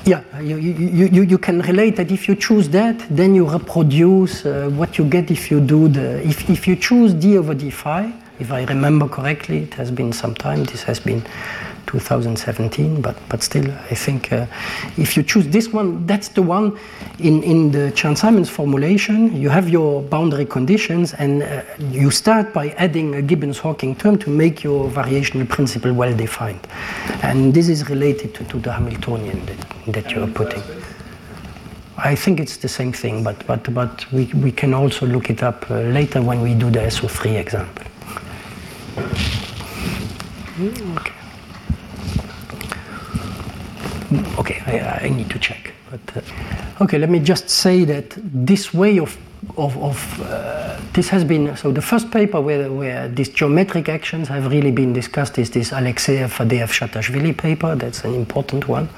Yeah, you, you, you, you can relate that if you choose that, then you reproduce uh, what you get if you do the, if, if you choose d over d phi, if I remember correctly, it has been some time, this has been 2017, but, but still, I think uh, if you choose this one, that's the one in, in the Chern-Simons formulation, you have your boundary conditions and uh, you start by adding a Gibbons-Hawking term to make your variational principle well defined. And this is related to, to the Hamiltonian that, that you're putting. I think it's the same thing, but, but, but we, we can also look it up uh, later when we do the SO3 example. Okay. Okay, I, I need to check. But uh, okay, let me just say that this way of of, of uh, this has been so the first paper where, where these geometric actions have really been discussed is this Alekseev Faddeev Shatashvili paper. That's an important one,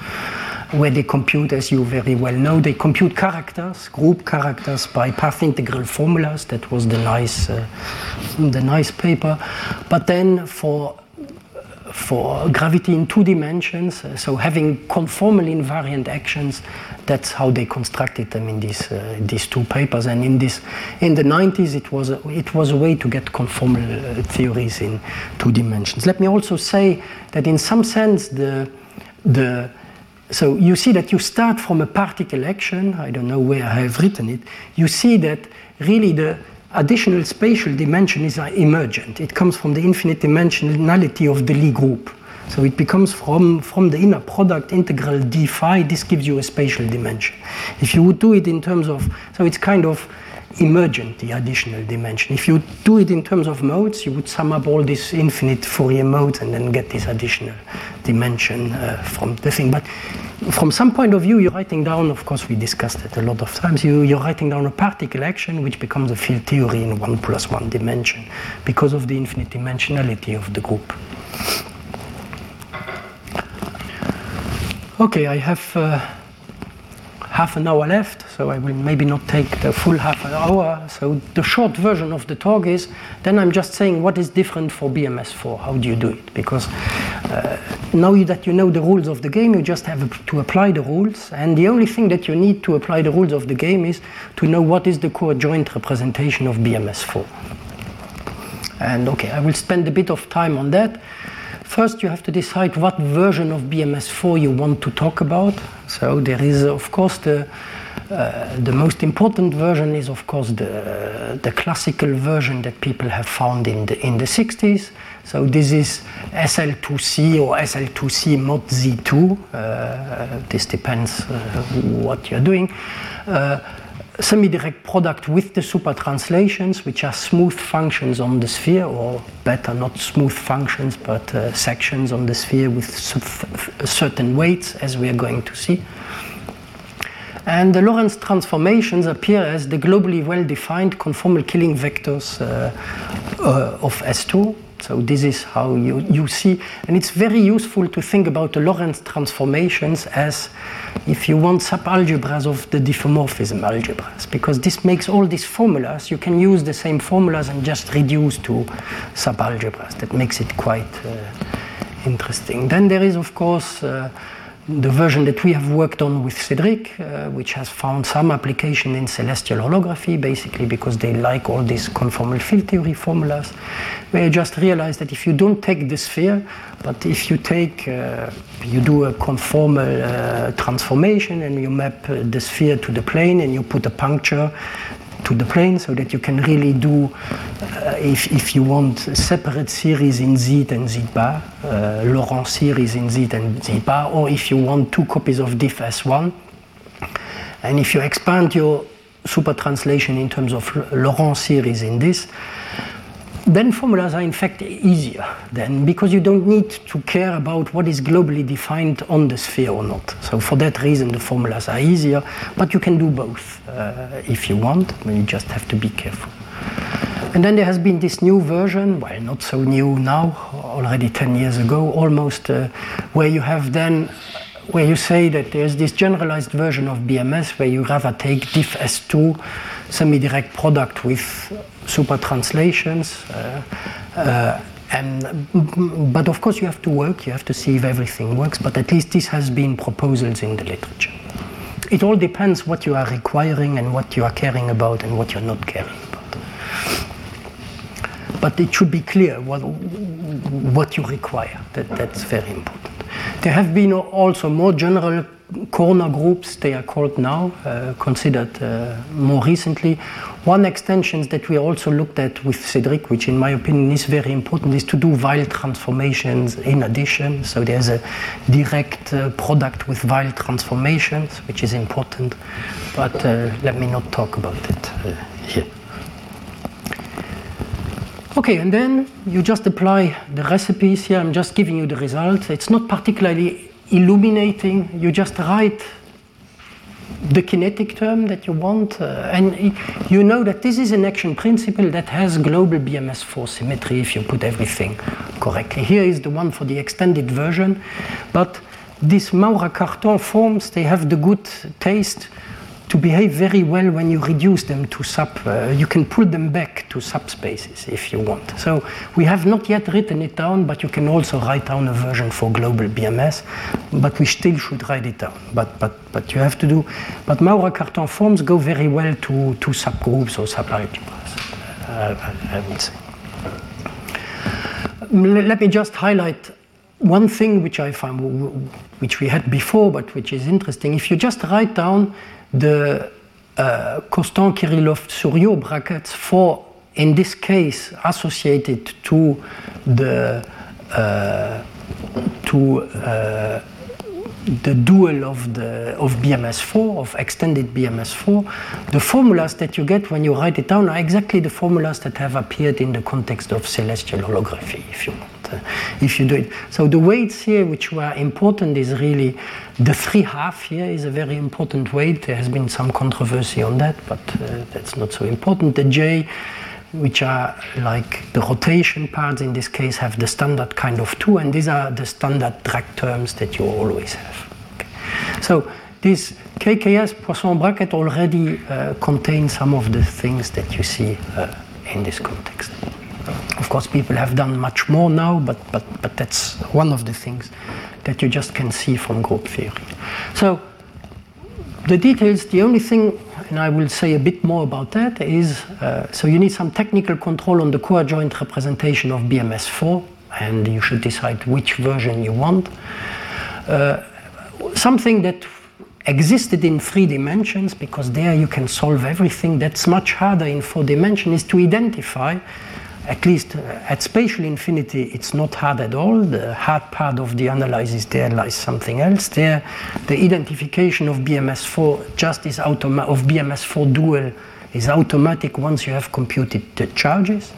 where they compute, as you very well know, they compute characters, group characters by path integral formulas. That was the nice, uh, the nice paper. But then for for gravity in two dimensions, uh, so having conformal invariant actions, that's how they constructed them in these, uh, these two papers. And in, this, in the 90s, it was, a, it was a way to get conformal uh, theories in two dimensions. Let me also say that in some sense, the, the, so you see that you start from a particle action, I don't know where I have written it, you see that really the, additional spatial dimension is emergent. It comes from the infinite dimensionality of the Lie group. So it becomes from, from the inner product integral d phi, this gives you a spatial dimension. If you would do it in terms of, so it's kind of emergent, the additional dimension. If you do it in terms of modes, you would sum up all these infinite Fourier modes and then get this additional dimension uh, from the thing. But from some point of view, you're writing down, of course, we discussed it a lot of times, you, you're writing down a particle action which becomes a field theory in one plus one dimension because of the infinite dimensionality of the group. Okay, I have uh, half an hour left, so I will maybe not take the full half an hour. So the short version of the talk is then I'm just saying what is different for BMS4. How do you do it? Because uh, now that you know the rules of the game, you just have to apply the rules. And the only thing that you need to apply the rules of the game is to know what is the coadjoint representation of BMS4. And okay, I will spend a bit of time on that. First, you have to decide what version of BMS4 you want to talk about. So there is, of course, the uh, the most important version is, of course, the the classical version that people have found in the in the 60s. So this is SL2C or SL2C mod Z2. Uh, this depends uh, what you're doing. Semi-direct product with the super translations, which are smooth functions on the sphere, or better, not smooth functions, but uh, sections on the sphere with certain weights, as we are going to see. And the Lorentz transformations appear as the globally well-defined conformal Killing vectors uh, uh, of S2. So this is how you, you see, and it's very useful to think about the Lorentz transformations as if you want subalgebras of the diffeomorphism algebras, because this makes all these formulas, you can use the same formulas and just reduce to subalgebras. That makes it quite uh, interesting. Then there is, of course, uh, the version that we have worked on with Cedric, uh, which has found some application in celestial holography, basically because they like all these conformal field theory formulas, you just realize that if you don't take the sphere, but if you take, uh, you do a conformal uh, transformation and you map uh, the sphere to the plane and you put a puncture to the plane so that you can really do, uh, if, if you want separate series in Z and Z bar, uh, Laurent series in Z and Z bar, or if you want two copies of diff S1. And if you expand your super translation in terms of Laurent series in this, then formulas are in fact easier then because you don't need to care about what is globally defined on the sphere or not. So for that reason the formulas are easier, but you can do both uh, if you want, you just have to be careful. And then there has been this new version, well, not so new now, already 10 years ago, almost, uh, where you have then, where you say that there's this generalized version of BMS where you rather take diff S2 semi-direct product with super translations. Uh, uh, and, but of course you have to work, you have to see if everything works, but at least this has been proposals in the literature. It all depends what you are requiring and what you are caring about and what you're not caring about. But it should be clear what, what you require. That, that's very important. There have been also more general corner groups, they are called now, uh, considered uh, more recently. One extension that we also looked at with Cedric, which in my opinion is very important, is to do Weyl transformations in addition. So there's a direct uh, product with Weyl transformations, which is important, but uh, let me not talk about it uh, here. Okay, and then you just apply the recipes here. I'm just giving you the results. It's not particularly illuminating. You just write the kinetic term that you want, uh, and you know that this is an action principle that has global BMS4 symmetry if you put everything correctly. Here is the one for the extended version, but these Maurer-Cartan forms, they have the good taste to behave very well when you reduce them to sub, uh, you can pull them back to subspaces if you want. So we have not yet written it down, but you can also write down a version for global BMS, but we still should write it down. But, but, but you have to do, but Maurer-Cartan forms go very well to, to subgroups or subalgebras, uh, I, I would say. Let me just highlight one thing which I found, which we had before, but which is interesting. If you just write down the uh, Kostant-Kirillov-Souriau brackets for, in this case, associated to the uh, to uh, the dual of the of BMS4 of extended BMS4, the formulas that you get when you write it down are exactly the formulas that have appeared in the context of celestial holography, if you want. Uh, if you do it. So the weights here, which were important, is really the three half here is a very important weight. There has been some controversy on that, but uh, that's not so important. The J, which are like the rotation parts in this case, have the standard kind of two, and these are the standard drag terms that you always have. Okay. So this KKS Poisson bracket already uh, contains some of the things that you see uh, in this context. Of course, people have done much more now, but, but, but that's one of the things that you just can see from group theory. So the details, the only thing, and I will say a bit more about that, is uh, so you need some technical control on the coadjoint representation of BMS4, and you should decide which version you want. Uh, something that existed in three dimensions, because there you can solve everything, that's much harder in four dimensions, is to identify at least uh, at spatial infinity, it's not hard at all. The hard part of the analysis there lies something else. There, the identification of BMS4 just is of BMS4 dual is automatic once you have computed the charges.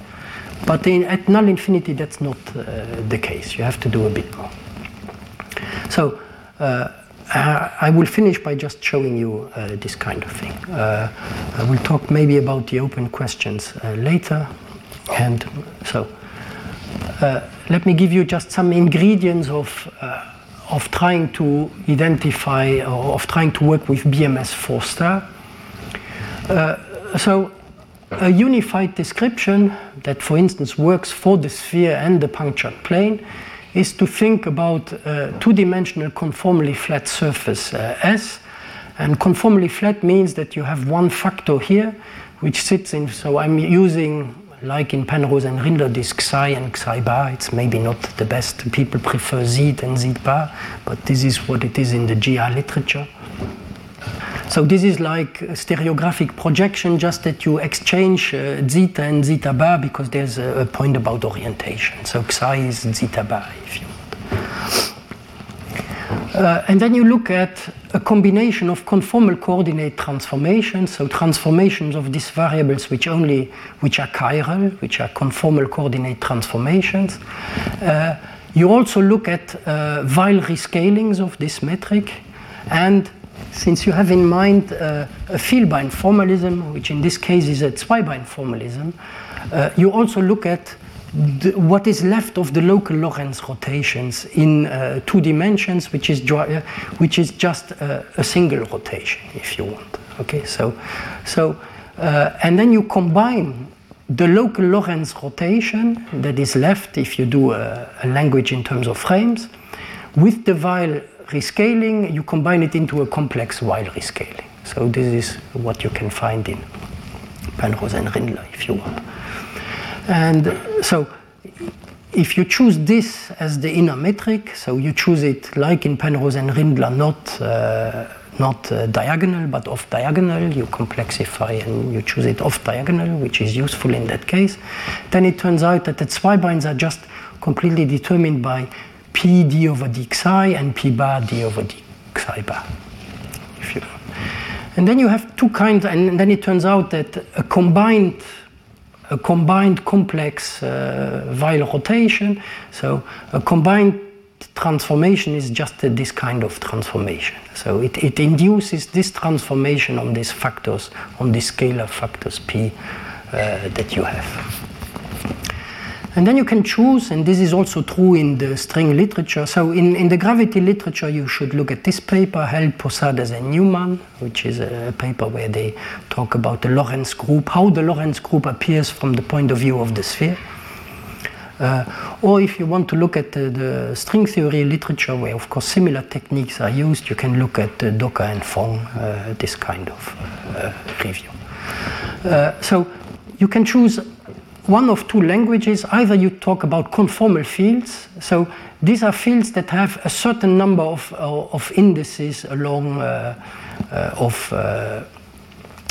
But in, at null infinity, that's not uh, the case. You have to do a bit more. So. Uh, I will finish by just showing you uh, this kind of thing. Uh, I will talk maybe about the open questions uh, later. And so, uh, let me give you just some ingredients of, uh, of trying to identify or of trying to work with BMS 4 star. Uh, so, a unified description that, for instance, works for the sphere and the punctured plane is to think about a two dimensional conformally flat surface uh, S. And conformally flat means that you have one factor here which sits in, so I'm using like in Penrose and Rindler, this and psi bar, it's maybe not the best. People prefer z and z bar, but this is what it is in the GR literature. So this is like a stereographic projection, just that you exchange uh, zeta and zeta bar because there's a, a, point about orientation. So psi is zeta bar, if you want. Uh, and then you look at a combination of conformal coordinate transformations, so transformations of these variables which only which are chiral, which are conformal coordinate transformations. Uh, you also look at uh, rescalings of this metric, and since you have in mind uh, a vielbein formalism, which in this case is a zweibein formalism, uh, you also look at the, what is left of the local Lorentz rotations in uh, two dimensions, which is, uh, which is just a, a, single rotation, if you want. Okay, so, so uh, and then you combine the local Lorentz rotation that is left if you do a, a language in terms of frames with the Weyl rescaling, you combine it into a complex Weyl rescaling. So this is what you can find in Penrose and Rindler if you want. And so if you choose this as the inner metric, so you choose it like in Penrose and Rindler, not uh, not uh, diagonal but off diagonal, you complexify and you choose it off diagonal, which is useful in that case, then it turns out that the Zweibeins are just completely determined by p d over d psi and p bar d over d psi bar. If you and then you have two kinds, and then it turns out that a combined a combined complex uh, Weyl rotation, so a combined transformation is just this kind of transformation. So it, it induces this transformation on these factors, on these scalar factors p uh, that you have. And then you can choose, and this is also true in the string literature. So in, in the gravity literature, you should look at this paper, Held, Posadas, and Newman, which is a paper where they talk about the Lorentz group, how the Lorentz group appears from the point of view of the sphere. Uh, or if you want to look at the, the, string theory literature, where of course similar techniques are used, you can look at uh, D'Hoker and Phong, uh, this kind of uh, review. Uh, so you can choose one of two languages. Either you talk about conformal fields, so these are fields that have a certain number of, of indices along of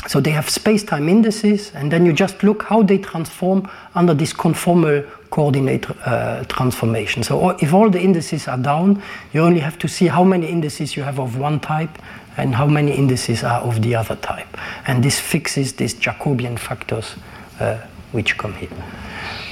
so they have space-time indices, and then you just look how they transform under this conformal coordinate uh, transformation. So if all the indices are down, you only have to see how many indices you have of one type and how many indices are of the other type. And this fixes these Jacobian factors uh, which come here.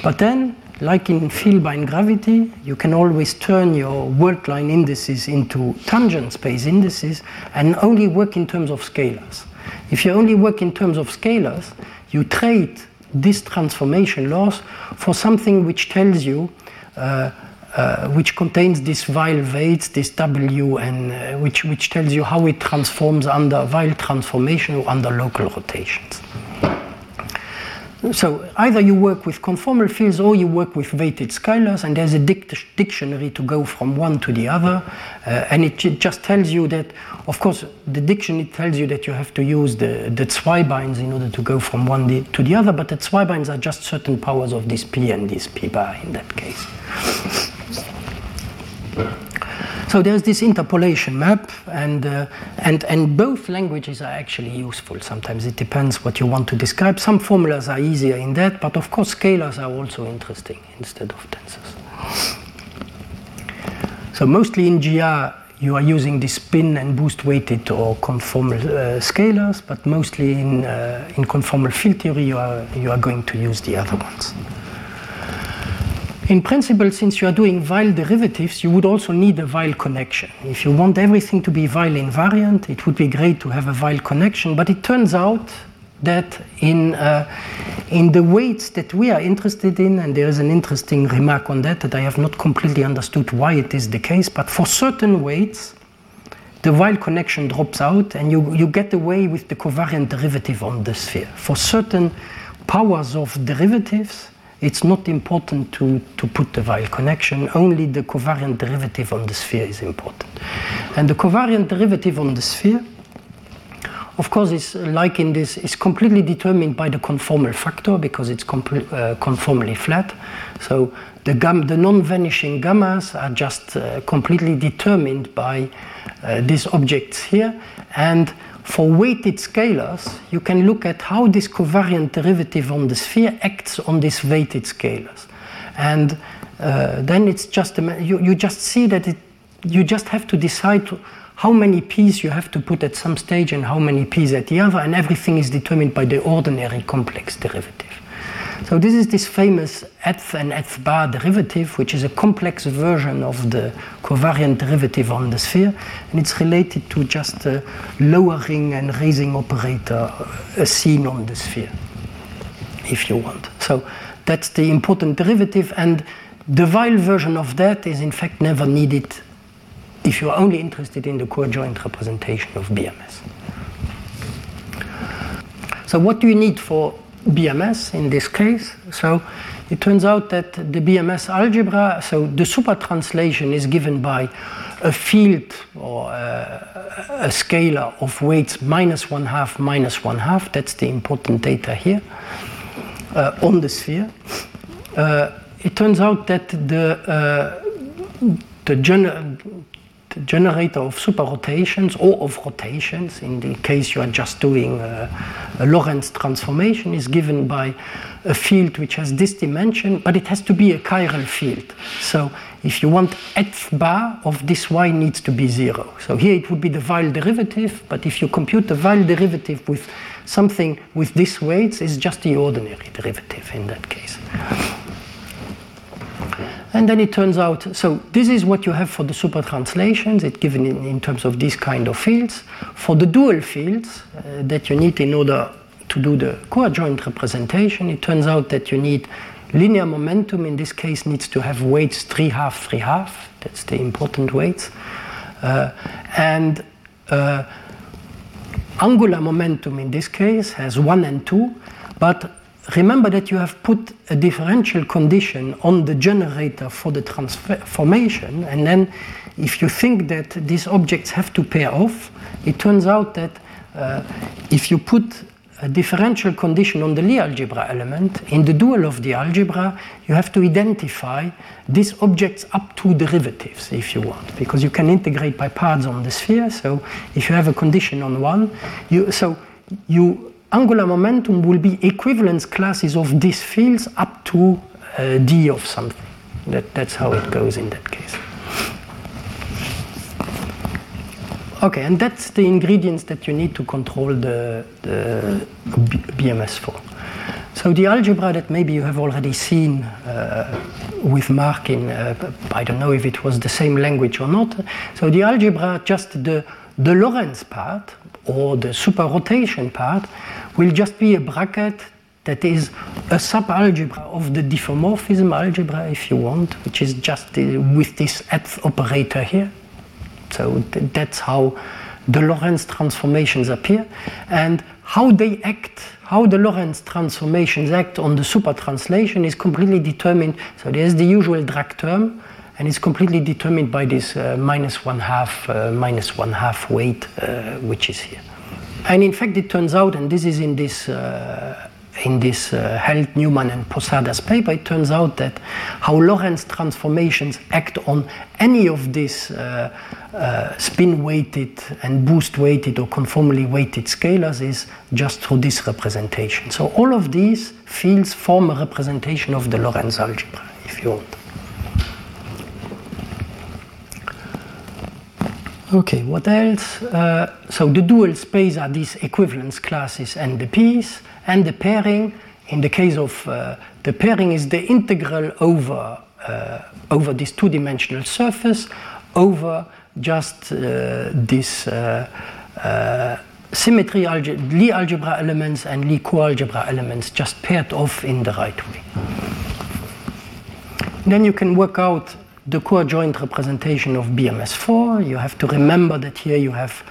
But then, like in vielbein gravity, you can always turn your world line indices into tangent space indices and only work in terms of scalars. If you only work in terms of scalars, you trade this transformation loss for something which tells you, uh, uh, which contains this Weyl weights, this W, and uh, which, which tells you how it transforms under Weyl transformation or under local rotations. So either you work with conformal fields or you work with weighted scalars, and there's a dic dictionary to go from one to the other, uh, and it just tells you that, of course, the dictionary tells you that you have to use the, the Zweibeins in order to go from one to the other, but the Zweibeins are just certain powers of this P and this P bar in that case. So there's this interpolation map, and, uh, and, and both languages are actually useful. Sometimes it depends what you want to describe. Some formulas are easier in that, but of course scalars are also interesting instead of tensors. So mostly in GR, you are using the spin and boost weighted or conformal uh, scalars, but mostly in, uh, in conformal field theory, you are, you are going to use the other ones. In principle, since you are doing Weyl derivatives, you would also need a Weyl connection. If you want everything to be Weyl invariant, it would be great to have a Weyl connection, but it turns out that in, uh, in the weights that we are interested in, and there is an interesting remark on that that I have not completely understood why it is the case, but for certain weights, the Weyl connection drops out and you, you get away with the covariant derivative on the sphere. For certain powers of derivatives, it's not important to, to put the Weyl connection, only the covariant derivative on the sphere is important. And the covariant derivative on the sphere, of course, is like in this, is completely determined by the conformal factor because it's uh, conformally flat. So the, the non-vanishing gammas are just uh, completely determined by uh, these objects here. And for weighted scalars, you can look at how this covariant derivative on the sphere acts on these weighted scalars. And uh, then it's just, a, you, you just see that it, you just have to decide how many p's you have to put at some stage and how many p's at the other, and everything is determined by the ordinary complex derivative. So this is this famous eth and eth bar derivative, which is a complex version of the covariant derivative on the sphere, and it's related to just a lowering and raising operator uh, seen on the sphere, if you want. So that's the important derivative, and the Weyl version of that is in fact never needed if you're only interested in the coadjoint representation of BMS. So what do you need for BMS in this case? So it turns out that the BMS algebra, so the super translation is given by a field or a, a scalar of weights minus one half minus one half. That's the important data here uh, on the sphere. Uh, it turns out that the uh, the generator of superrotations or of rotations, in the case you are just doing a, a Lorentz transformation, is given by a field which has this dimension, but it has to be a chiral field. So if you want f bar of this y needs to be zero. So here it would be the Weyl derivative, but if you compute the Weyl derivative with something with this weights, it's just the ordinary derivative in that case. And then it turns out, so this is what you have for the super translations, it's given in, in terms of these kind of fields. For the dual fields uh, that you need in order to do the coadjoint representation, it turns out that you need linear momentum, in this case, needs to have weights 3 half, 3 half. That's the important weights. Uh, and uh, angular momentum in this case has 1 and 2, but remember that you have put a differential condition on the generator for the transformation, and then if you think that these objects have to pair off, it turns out that uh, if you put a differential condition on the Lie algebra element, in the dual of the algebra, you have to identify these objects up to derivatives, if you want, because you can integrate by parts on the sphere. So if you have a condition on one, you, so you angular momentum will be equivalence classes of these fields up to uh, d of something. That, that's how it goes in that case. Okay, and that's the ingredients that you need to control the, the BMS4. So the algebra that maybe you have already seen uh, with Marc in, uh, I don't know if it was the same language or not. So the algebra, just the, the Lorentz part, or the super rotation part will just be a bracket that is a subalgebra of the diffeomorphism algebra, if you want, which is just uh, with this eth operator here. So th that's how the Lorentz transformations appear and how they act, how the Lorentz transformations act on the super translation is completely determined. So there's the usual drag term, and it's completely determined by this uh, minus one half, uh, minus one half weight, uh, which is here. And in fact, it turns out, and this is in this uh, in this uh, Held, Newman, and Posadas paper, it turns out that how Lorentz transformations act on any of these uh, uh, spin weighted and boost weighted or conformally weighted scalars is just through this representation. So all of these fields form a representation of the Lorentz algebra, if you want. Okay, what else? Uh, so the dual space are these equivalence classes and the piece, and the pairing. In the case of uh, the pairing is the integral over uh, over this two-dimensional surface over just uh, this uh, uh, symmetry algebra, Lie algebra elements and Lie coalgebra elements just paired off in the right way. Then you can work out the coadjoint representation of BMS4. You have to remember that here you have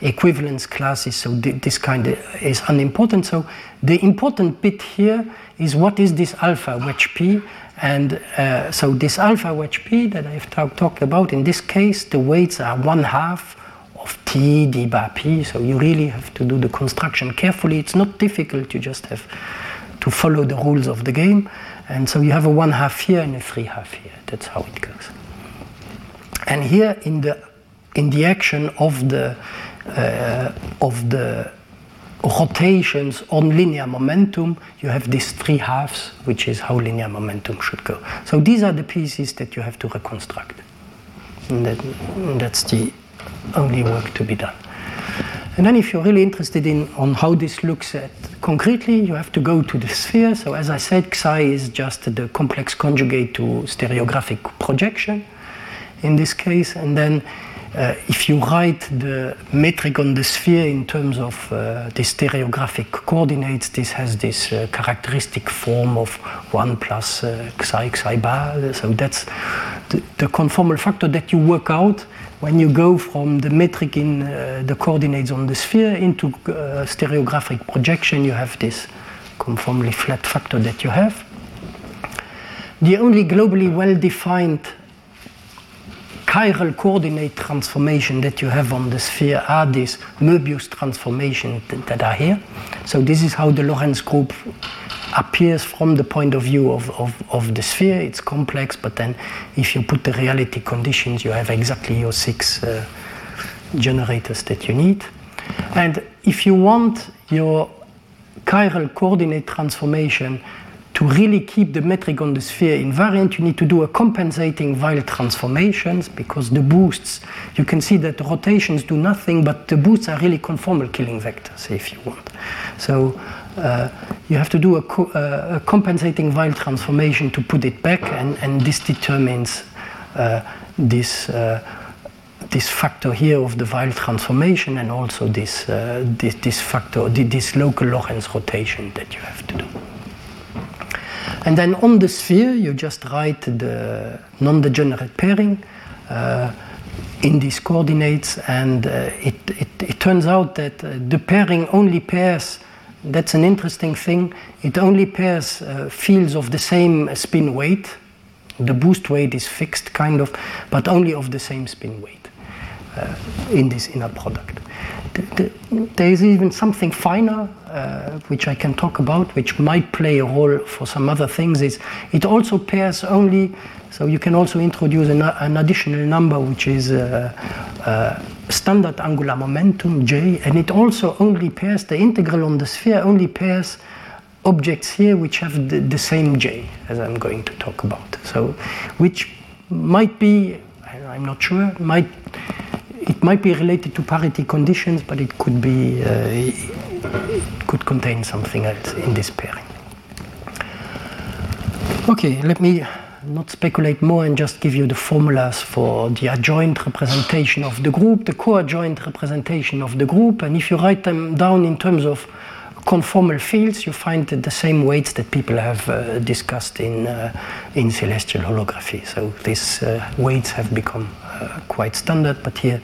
equivalence classes, so this kind is unimportant. So the important bit here is what is this alpha wedge p, and uh, so this alpha wedge p that I've talked about, in this case, the weights are one half of t d bar p, so you really have to do the construction carefully. It's not difficult, you just have to follow the rules of the game. And so you have a one half here and a three half here. That's how it goes. And here in the in the action of the uh, of the rotations on linear momentum, you have these three halves, which is how linear momentum should go. So these are the pieces that you have to reconstruct. And, that, that's the only work to be done. And then if you're really interested in on how this looks at concretely, you have to go to the sphere. So as I said, Xi is just the complex conjugate to stereographic projection in this case. And then uh, if you write the metric on the sphere in terms of uh, the stereographic coordinates, this has this uh, characteristic form of 1 plus uh, xi xi bar. So that's the, the, conformal factor that you work out when you go from the metric in uh, the coordinates on the sphere into uh, stereographic projection. You have this conformally flat factor that you have. The only globally well-defined chiral coordinate transformation that you have on the sphere are these Möbius transformations that are here. So this is how the Lorentz group appears from the point of view of, of, of the sphere. It's complex, but then if you put the reality conditions, you have exactly your six uh, generators that you need. And if you want your chiral coordinate transformation to really keep the metric on the sphere invariant, you need to do a compensating Weyl transformations because the boosts, you can see that the rotations do nothing, but the boosts are really conformal Killing vectors if you want. So you have to do a, co uh, a, compensating Weyl transformation to put it back, and, and this determines uh, this uh, this factor here of the Weyl transformation and also this, uh, this, this factor, this local Lorentz rotation that you have to do. And then on the sphere, you just write the non-degenerate pairing uh, in these coordinates, and uh, it, it, it, turns out that uh, the pairing only pairs, that's an interesting thing, it only pairs uh, fields of the same spin weight. The boost weight is fixed, kind of, but only of the same spin weight uh, in this inner product there is even something finer, uh, which I can talk about, which might play a role for some other things. Is it also pairs only? So you can also introduce an, an additional number, which is uh, uh, standard angular momentum j, and it also only pairs the integral on the sphere only pairs objects here which have the, the same j, as I'm going to talk about. So, which might be, I'm not sure, might it might be related to parity conditions, but it could be, uh, it could contain something else in this pairing. Okay, let me not speculate more and just give you the formulas for the adjoint representation of the group, the co-adjoint representation of the group, and if you write them down in terms of conformal fields, you find the same weights that people have uh, discussed in, uh, in celestial holography. So these uh, weights have become uh, quite standard, but here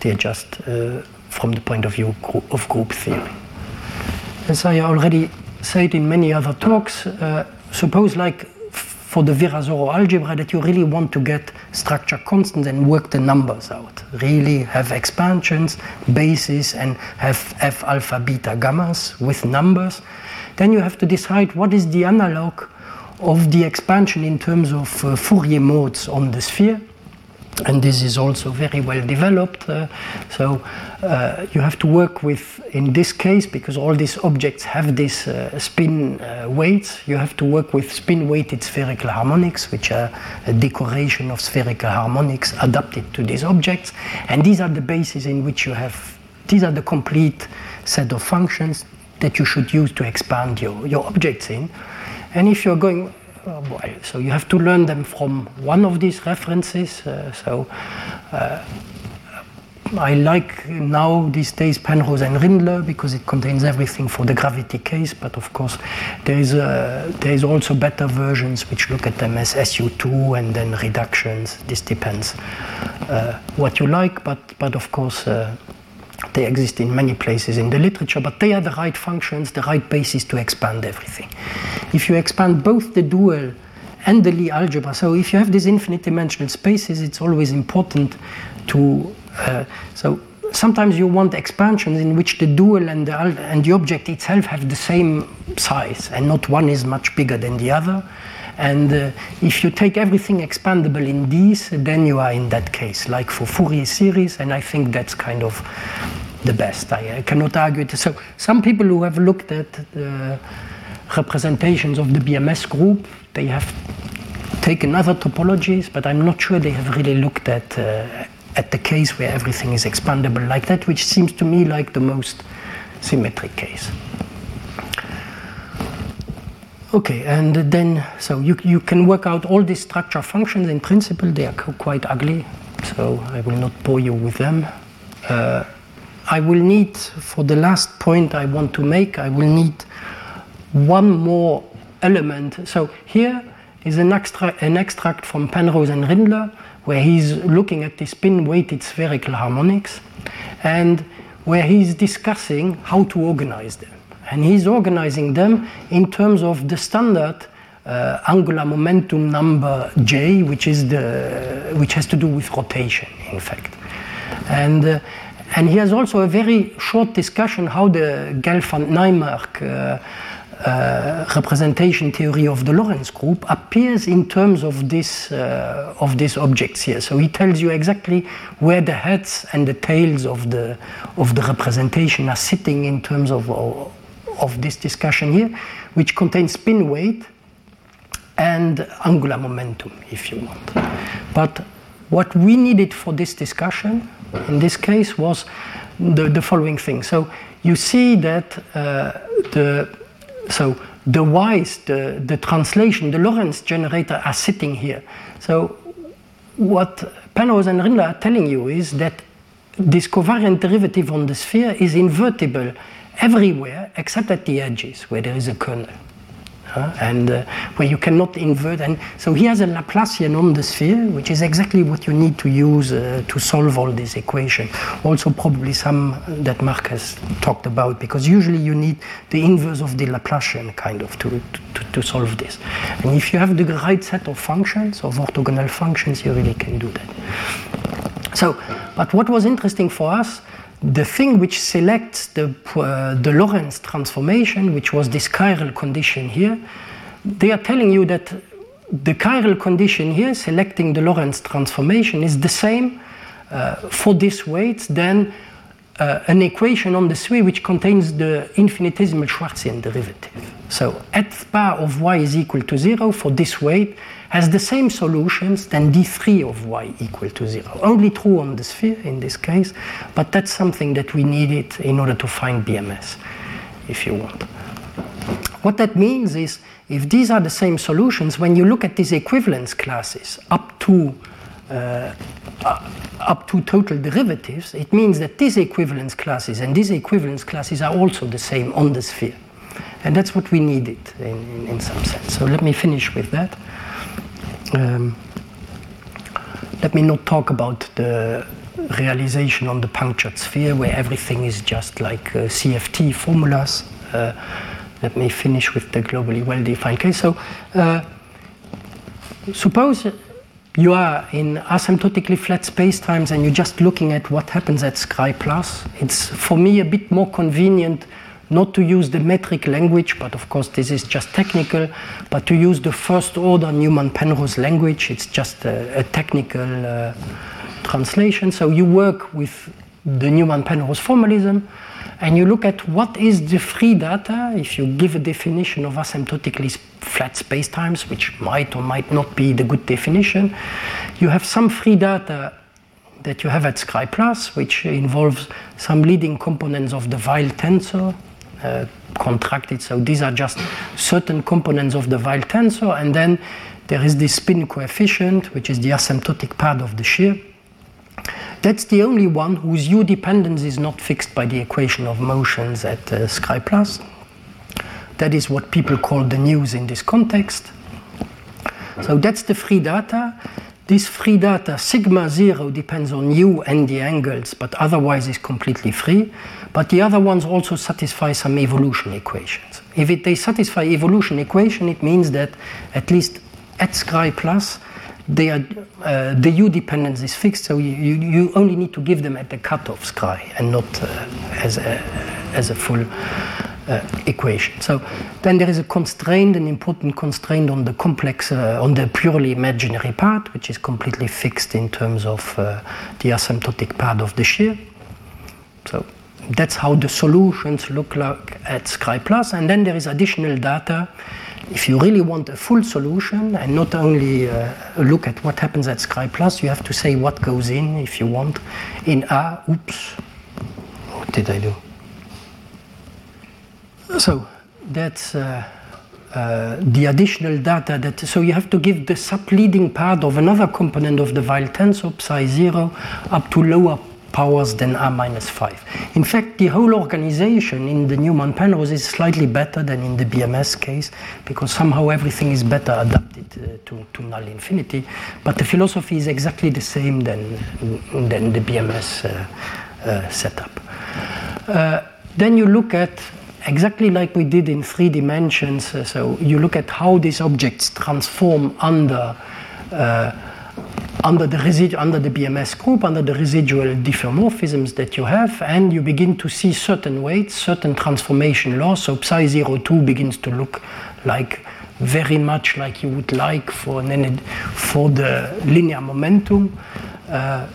they're just uh, from the point of view of group theory. As I already said in many other talks, uh, suppose like for the Virasoro algebra that you really want to get structure constants and work the numbers out. Really have expansions, bases, and have f alpha beta gammas with numbers. Then you have to decide what is the analog of the expansion in terms of uh, Fourier modes on the sphere and this is also very well developed. Uh, so uh, you have to work with, in this case, because all these objects have this uh, spin uh, weights, you have to work with spin-weighted spherical harmonics, which are a decoration of spherical harmonics adapted to these objects. And these are the bases in which you have, these are the complete set of functions that you should use to expand your, your objects in. And if you're going so you have to learn them from one of these references. Uh, so uh, I like now these days Penrose and Rindler because it contains everything for the gravity case. But of course, there is a, there is also better versions which look at them as SU2 and then reductions. This depends uh, what you like, but but of course. Uh, they exist in many places in the literature, but they are the right functions, the right basis to expand everything. If you expand both the dual and the Lie algebra, so if you have these infinite dimensional spaces, it's always important to. Uh, so sometimes you want expansions in which the dual and the, and the object itself have the same size, and not one is much bigger than the other. And uh, if you take everything expandable in these, then you are in that case, like for Fourier series, and I think that's kind of the best. I, I cannot argue it. So some people who have looked at the representations of the BMS group, they have taken other topologies, but I'm not sure they have really looked at uh, at the case where everything is expandable like that, which seems to me like the most symmetric case. Okay, and then so you, you can work out all these structure functions. In principle, they are quite ugly, so I will not bore you with them. Uh, I will need, for the last point I want to make, I will need one more element. So here is an, extra, an extract from Penrose and Rindler, where he's looking at the spin-weighted spherical harmonics, and where he's discussing how to organize them and he's organizing them in terms of the standard uh, angular momentum number j, which is the which has to do with rotation, in fact, and. Uh, and he has also a very short discussion how the Gelfand Naimark uh, uh, representation theory of the Lorentz group appears in terms of this uh, of these objects here. So he tells you exactly where the heads and the tails of the of the representation are sitting in terms of of this discussion here, which contains spin weight and angular momentum, if you want. But what we needed for this discussion, in this case, was the, the following thing. So you see that uh, the so the y's, the, the translation, the Lorentz generator are sitting here. So what Penrose and Rindler are telling you is that this covariant derivative on the sphere is invertible everywhere except at the edges where there is a kernel. Uh, and uh, where you cannot invert. And so he has a Laplacian on the sphere, which is exactly what you need to use uh, to solve all this equation. Also, probably some that Marc has talked about, because usually you need the inverse of the Laplacian kind of to, to, to solve this. And if you have the right set of functions, of orthogonal functions, you really can do that. So, but what was interesting for us the thing which selects the, uh, the Lorentz transformation, which was this chiral condition here, they are telling you that the chiral condition here, selecting the Lorentz transformation, is the same uh, for this weight than uh, an equation on the sphere which contains the infinitesimal Schwarzian derivative. So f bar of y is equal to zero for this weight has the same solutions than d3 of y equal to 0. Only true on the sphere in this case, but that's something that we needed in order to find BMS, if you want. What that means is if these are the same solutions, when you look at these equivalence classes up to up to total derivatives, it means that these equivalence classes and these equivalence classes are also the same on the sphere. And that's what we needed in, in, in some sense. So let me finish with that. Um, let me not talk about the realization on the punctured sphere where everything is just like uh, CFT formulas. Uh, let me finish with the globally well-defined case. So uh, suppose you are in asymptotically flat spacetimes and you're just looking at what happens at Scri plus. It's for me a bit more convenient not to use the metric language, but of course this is just technical, but to use the first order Newman-Penrose language. It's just a, a technical uh, translation. So you work with the Newman-Penrose formalism, and you look at what is the free data if you give a definition of asymptotically flat spacetimes, which might or might not be the good definition. You have some free data that you have at Scri Plus, which involves some leading components of the Weyl tensor, uh, contracted. So these are just certain components of the Weyl tensor, and then there is this spin coefficient, which is the asymptotic part of the shear. That's the only one whose u dependence is not fixed by the equation of motions at uh, Scri plus. That is what people call the news in this context. So that's the free data. This free data, sigma zero, depends on u and the angles, but otherwise is completely free. But the other ones also satisfy some evolution equations. If it, they satisfy evolution equation, it means that at least at Scri plus, they are, uh, the U dependence is fixed, so you, you, only need to give them at the cutoff Scri and not uh, as, a, as a full uh, equation. So then there is a constraint, an important constraint on the complex, uh, on the purely imaginary part, which is completely fixed in terms of uh, the asymptotic part of the shear. So that's how the solutions look like at Scri Plus. And then there is additional data. If you really want a full solution and not only uh, look at what happens at Scri Plus, you have to say what goes in if you want. In A, oops, what did I do? So that's uh, uh, the additional data that so you have to give the subleading part of another component of the Weyl tensor psi 0 up to lower powers than r minus 5. In fact, the whole organization in the Newman-Penrose is slightly better than in the BMS case because somehow everything is better adapted uh, to, to null infinity. But the philosophy is exactly the same than, than the BMS uh, uh, setup. Uh, then you look at exactly like we did in three dimensions. Uh, so you look at how these objects transform under uh, under the residu- under the BMS group, under the residual diffeomorphisms that you have, and you begin to see certain weights, certain transformation laws. So psi 02 begins to look like very much like you would like for an for the linear momentum. Uh,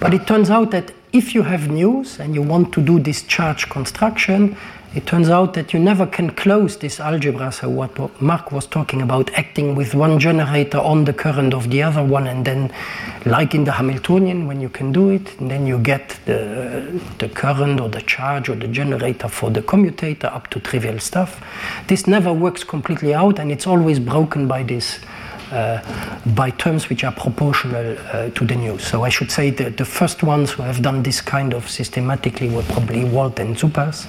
but it turns out that if you have news and you want to do this charge construction, it turns out that you never can close this algebra. So what Marc was talking about, acting with one generator on the current of the other one, and then, like in the Hamiltonian, when you can do it, then you get the, the current or the charge or the generator for the commutator up to trivial stuff. This never works completely out, and it's always broken by this. Uh, by terms which are proportional uh, to the news. So I should say that the first ones who have done this kind of systematically were probably Wald and Zoupas.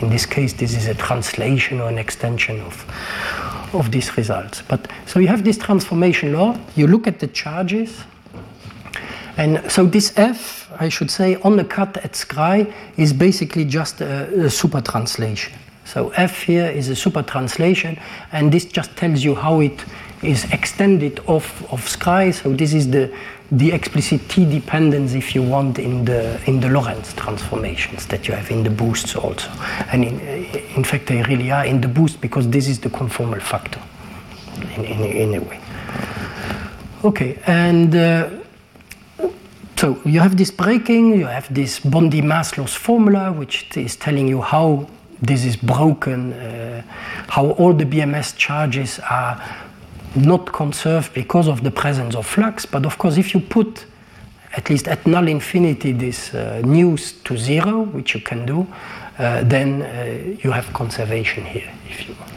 In this case, this is a translation or an extension of, of these results. But so you have this transformation law, you look at the charges, and so this F, I should say, on the cut at Scri is basically just a, a super translation. So F here is a super translation, and this just tells you how it is extended off of Scri. So this is the the explicit t dependence, if you want, in the in the Lorentz transformations that you have in the boosts also. And in, in fact, they really are in the boost because this is the conformal factor in, in, in a way. Okay, and uh, so you have this breaking, you have this Bondi mass loss formula, which is telling you how this is broken, uh, how all the BMS charges are not conserved because of the presence of flux. But of course, if you put at least at null infinity this uh, news to zero, which you can do, uh, then uh, you have conservation here if you want.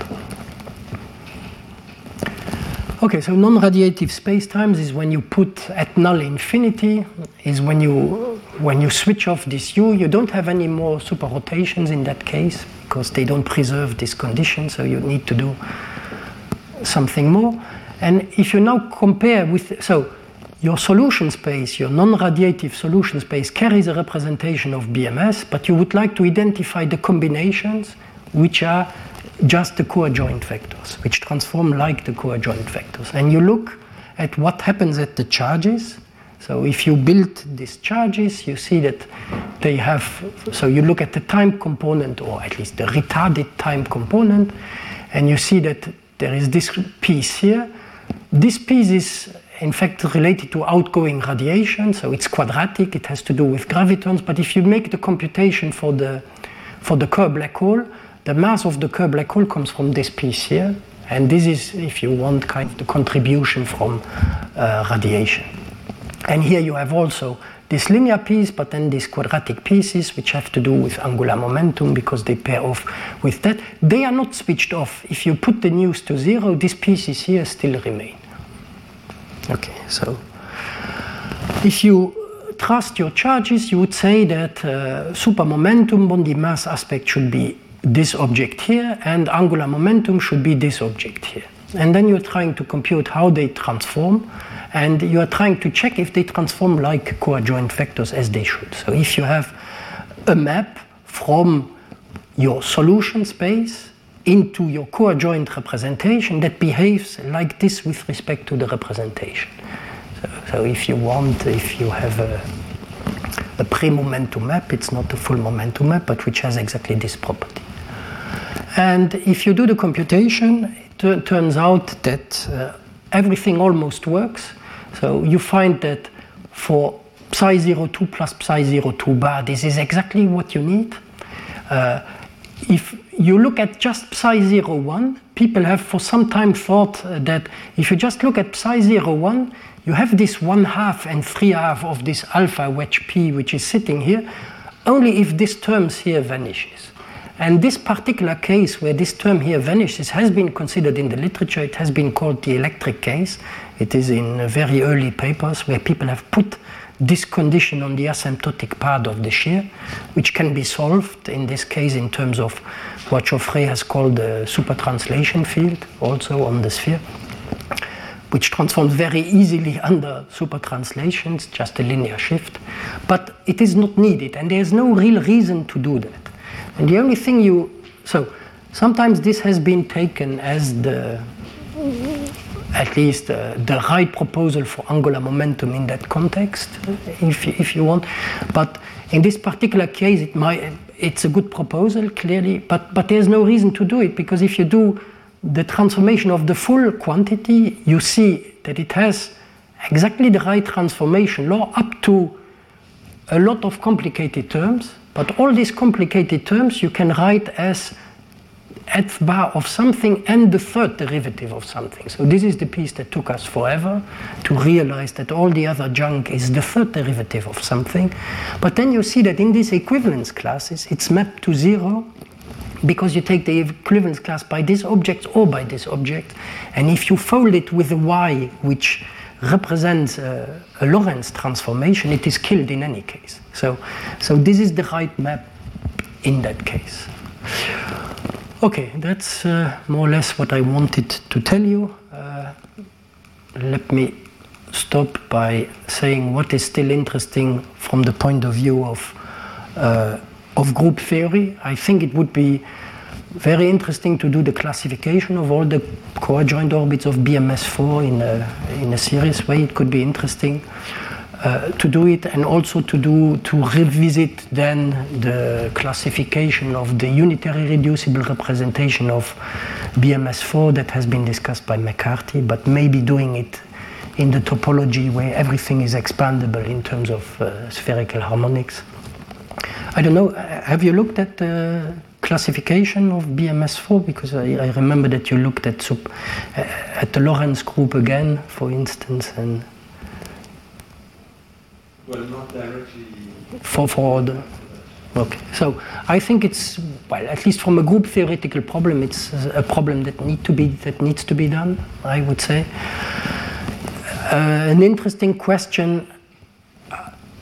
Okay, so non-radiative spacetimes is when you put at null infinity, is when you when you switch off this u, you don't have any more super rotations in that case because they don't preserve this condition, so you need to do something more. And if you now compare with, so your solution space, your non-radiative solution space carries a representation of BMS, but you would like to identify the combinations which are just the coadjoint vectors, which transform like the coadjoint vectors. And you look at what happens at the charges. So if you build these charges, you see that they have, so you look at the time component, or at least the retarded time component, and you see that there is this piece here. This piece is in fact related to outgoing radiation, so it's quadratic, it has to do with gravitons, but if you make the computation for the, for the Kerr black hole, the mass of the Kerr black hole comes from this piece here, and this is, if you want, kind of the contribution from uh, radiation. And here you have also this linear piece, but then these quadratic pieces, which have to do with angular momentum because they pair off with that, they are not switched off. If you put the news to zero, these pieces here still remain. Okay, so if you trust your charges, you would say that uh, super momentum Bondi mass aspect should be this object here, and angular momentum should be this object here. And then you're trying to compute how they transform and you are trying to check if they transform like coadjoint vectors as they should. So if you have a map from your solution space into your coadjoint representation that behaves like this with respect to the representation. So, so if you want, if you have a, a pre-momentum map, it's not a full momentum map, but which has exactly this property. And if you do the computation, it turns out that uh, everything almost works so you find that for psi 02 plus psi 02 bar, this is exactly what you need. Uh, if you look at just psi 01, people have for some time thought uh, that if you just look at psi 01, you have this one half and three half of this alpha wedge p which is sitting here, only if this term here vanishes. And this particular case where this term here vanishes has been considered in the literature. It has been called the electric case. It is in very early papers where people have put this condition on the asymptotic part of the shear, which can be solved in this case in terms of what Geoffrey has called the supertranslation field, also on the sphere, which transforms very easily under supertranslations, just a linear shift. But it is not needed, and there's no real reason to do that. And the only thing you, so sometimes this has been taken as the, at least uh, the right proposal for angular momentum in that context, if, if you want. But in this particular case, it might, it's a good proposal, clearly, but, but there's no reason to do it because if you do the transformation of the full quantity, you see that it has exactly the right transformation law up to a lot of complicated terms but all these complicated terms you can write as f bar of something and the third derivative of something. So this is the piece that took us forever to realize that all the other junk is the third derivative of something. But then you see that in these equivalence classes, it's mapped to zero because you take the equivalence class by this object or by this object. And if you fold it with a y, which represents a, a Lorentz transformation, it is killed in any case. So, so this is the right map in that case. Okay, that's uh, more or less what I wanted to tell you. Uh, let me stop by saying what is still interesting from the point of view of, uh, of group theory. I think it would be very interesting to do the classification of all the coadjoint orbits of BMS4 in a, in a serious way. It could be interesting uh, to do it and also to do to revisit then the classification of the unitary reducible representation of BMS4 that has been discussed by McCarthy, but maybe doing it in the topology where everything is expandable in terms of uh, spherical harmonics. I don't know, have you looked at the classification of BMS4? Because I, I remember that you looked at, uh, at the Lorentz group again, for instance, and well, not directly for, for the Okay, so I think it's well, at least from a group theoretical problem, it's a problem that need to be that needs to be done. I would say. Uh, an interesting question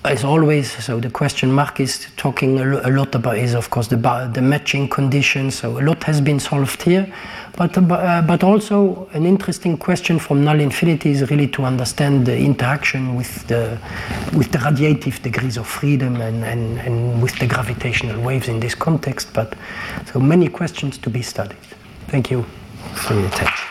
as always, so the question Marc is talking a, lot about is, of course, the, the matching conditions. So a lot has been solved here, but uh, but also an interesting question from null infinity is really to understand the interaction with the with the radiative degrees of freedom and, and, and with the gravitational waves in this context. But so many questions to be studied. Thank you for your attention.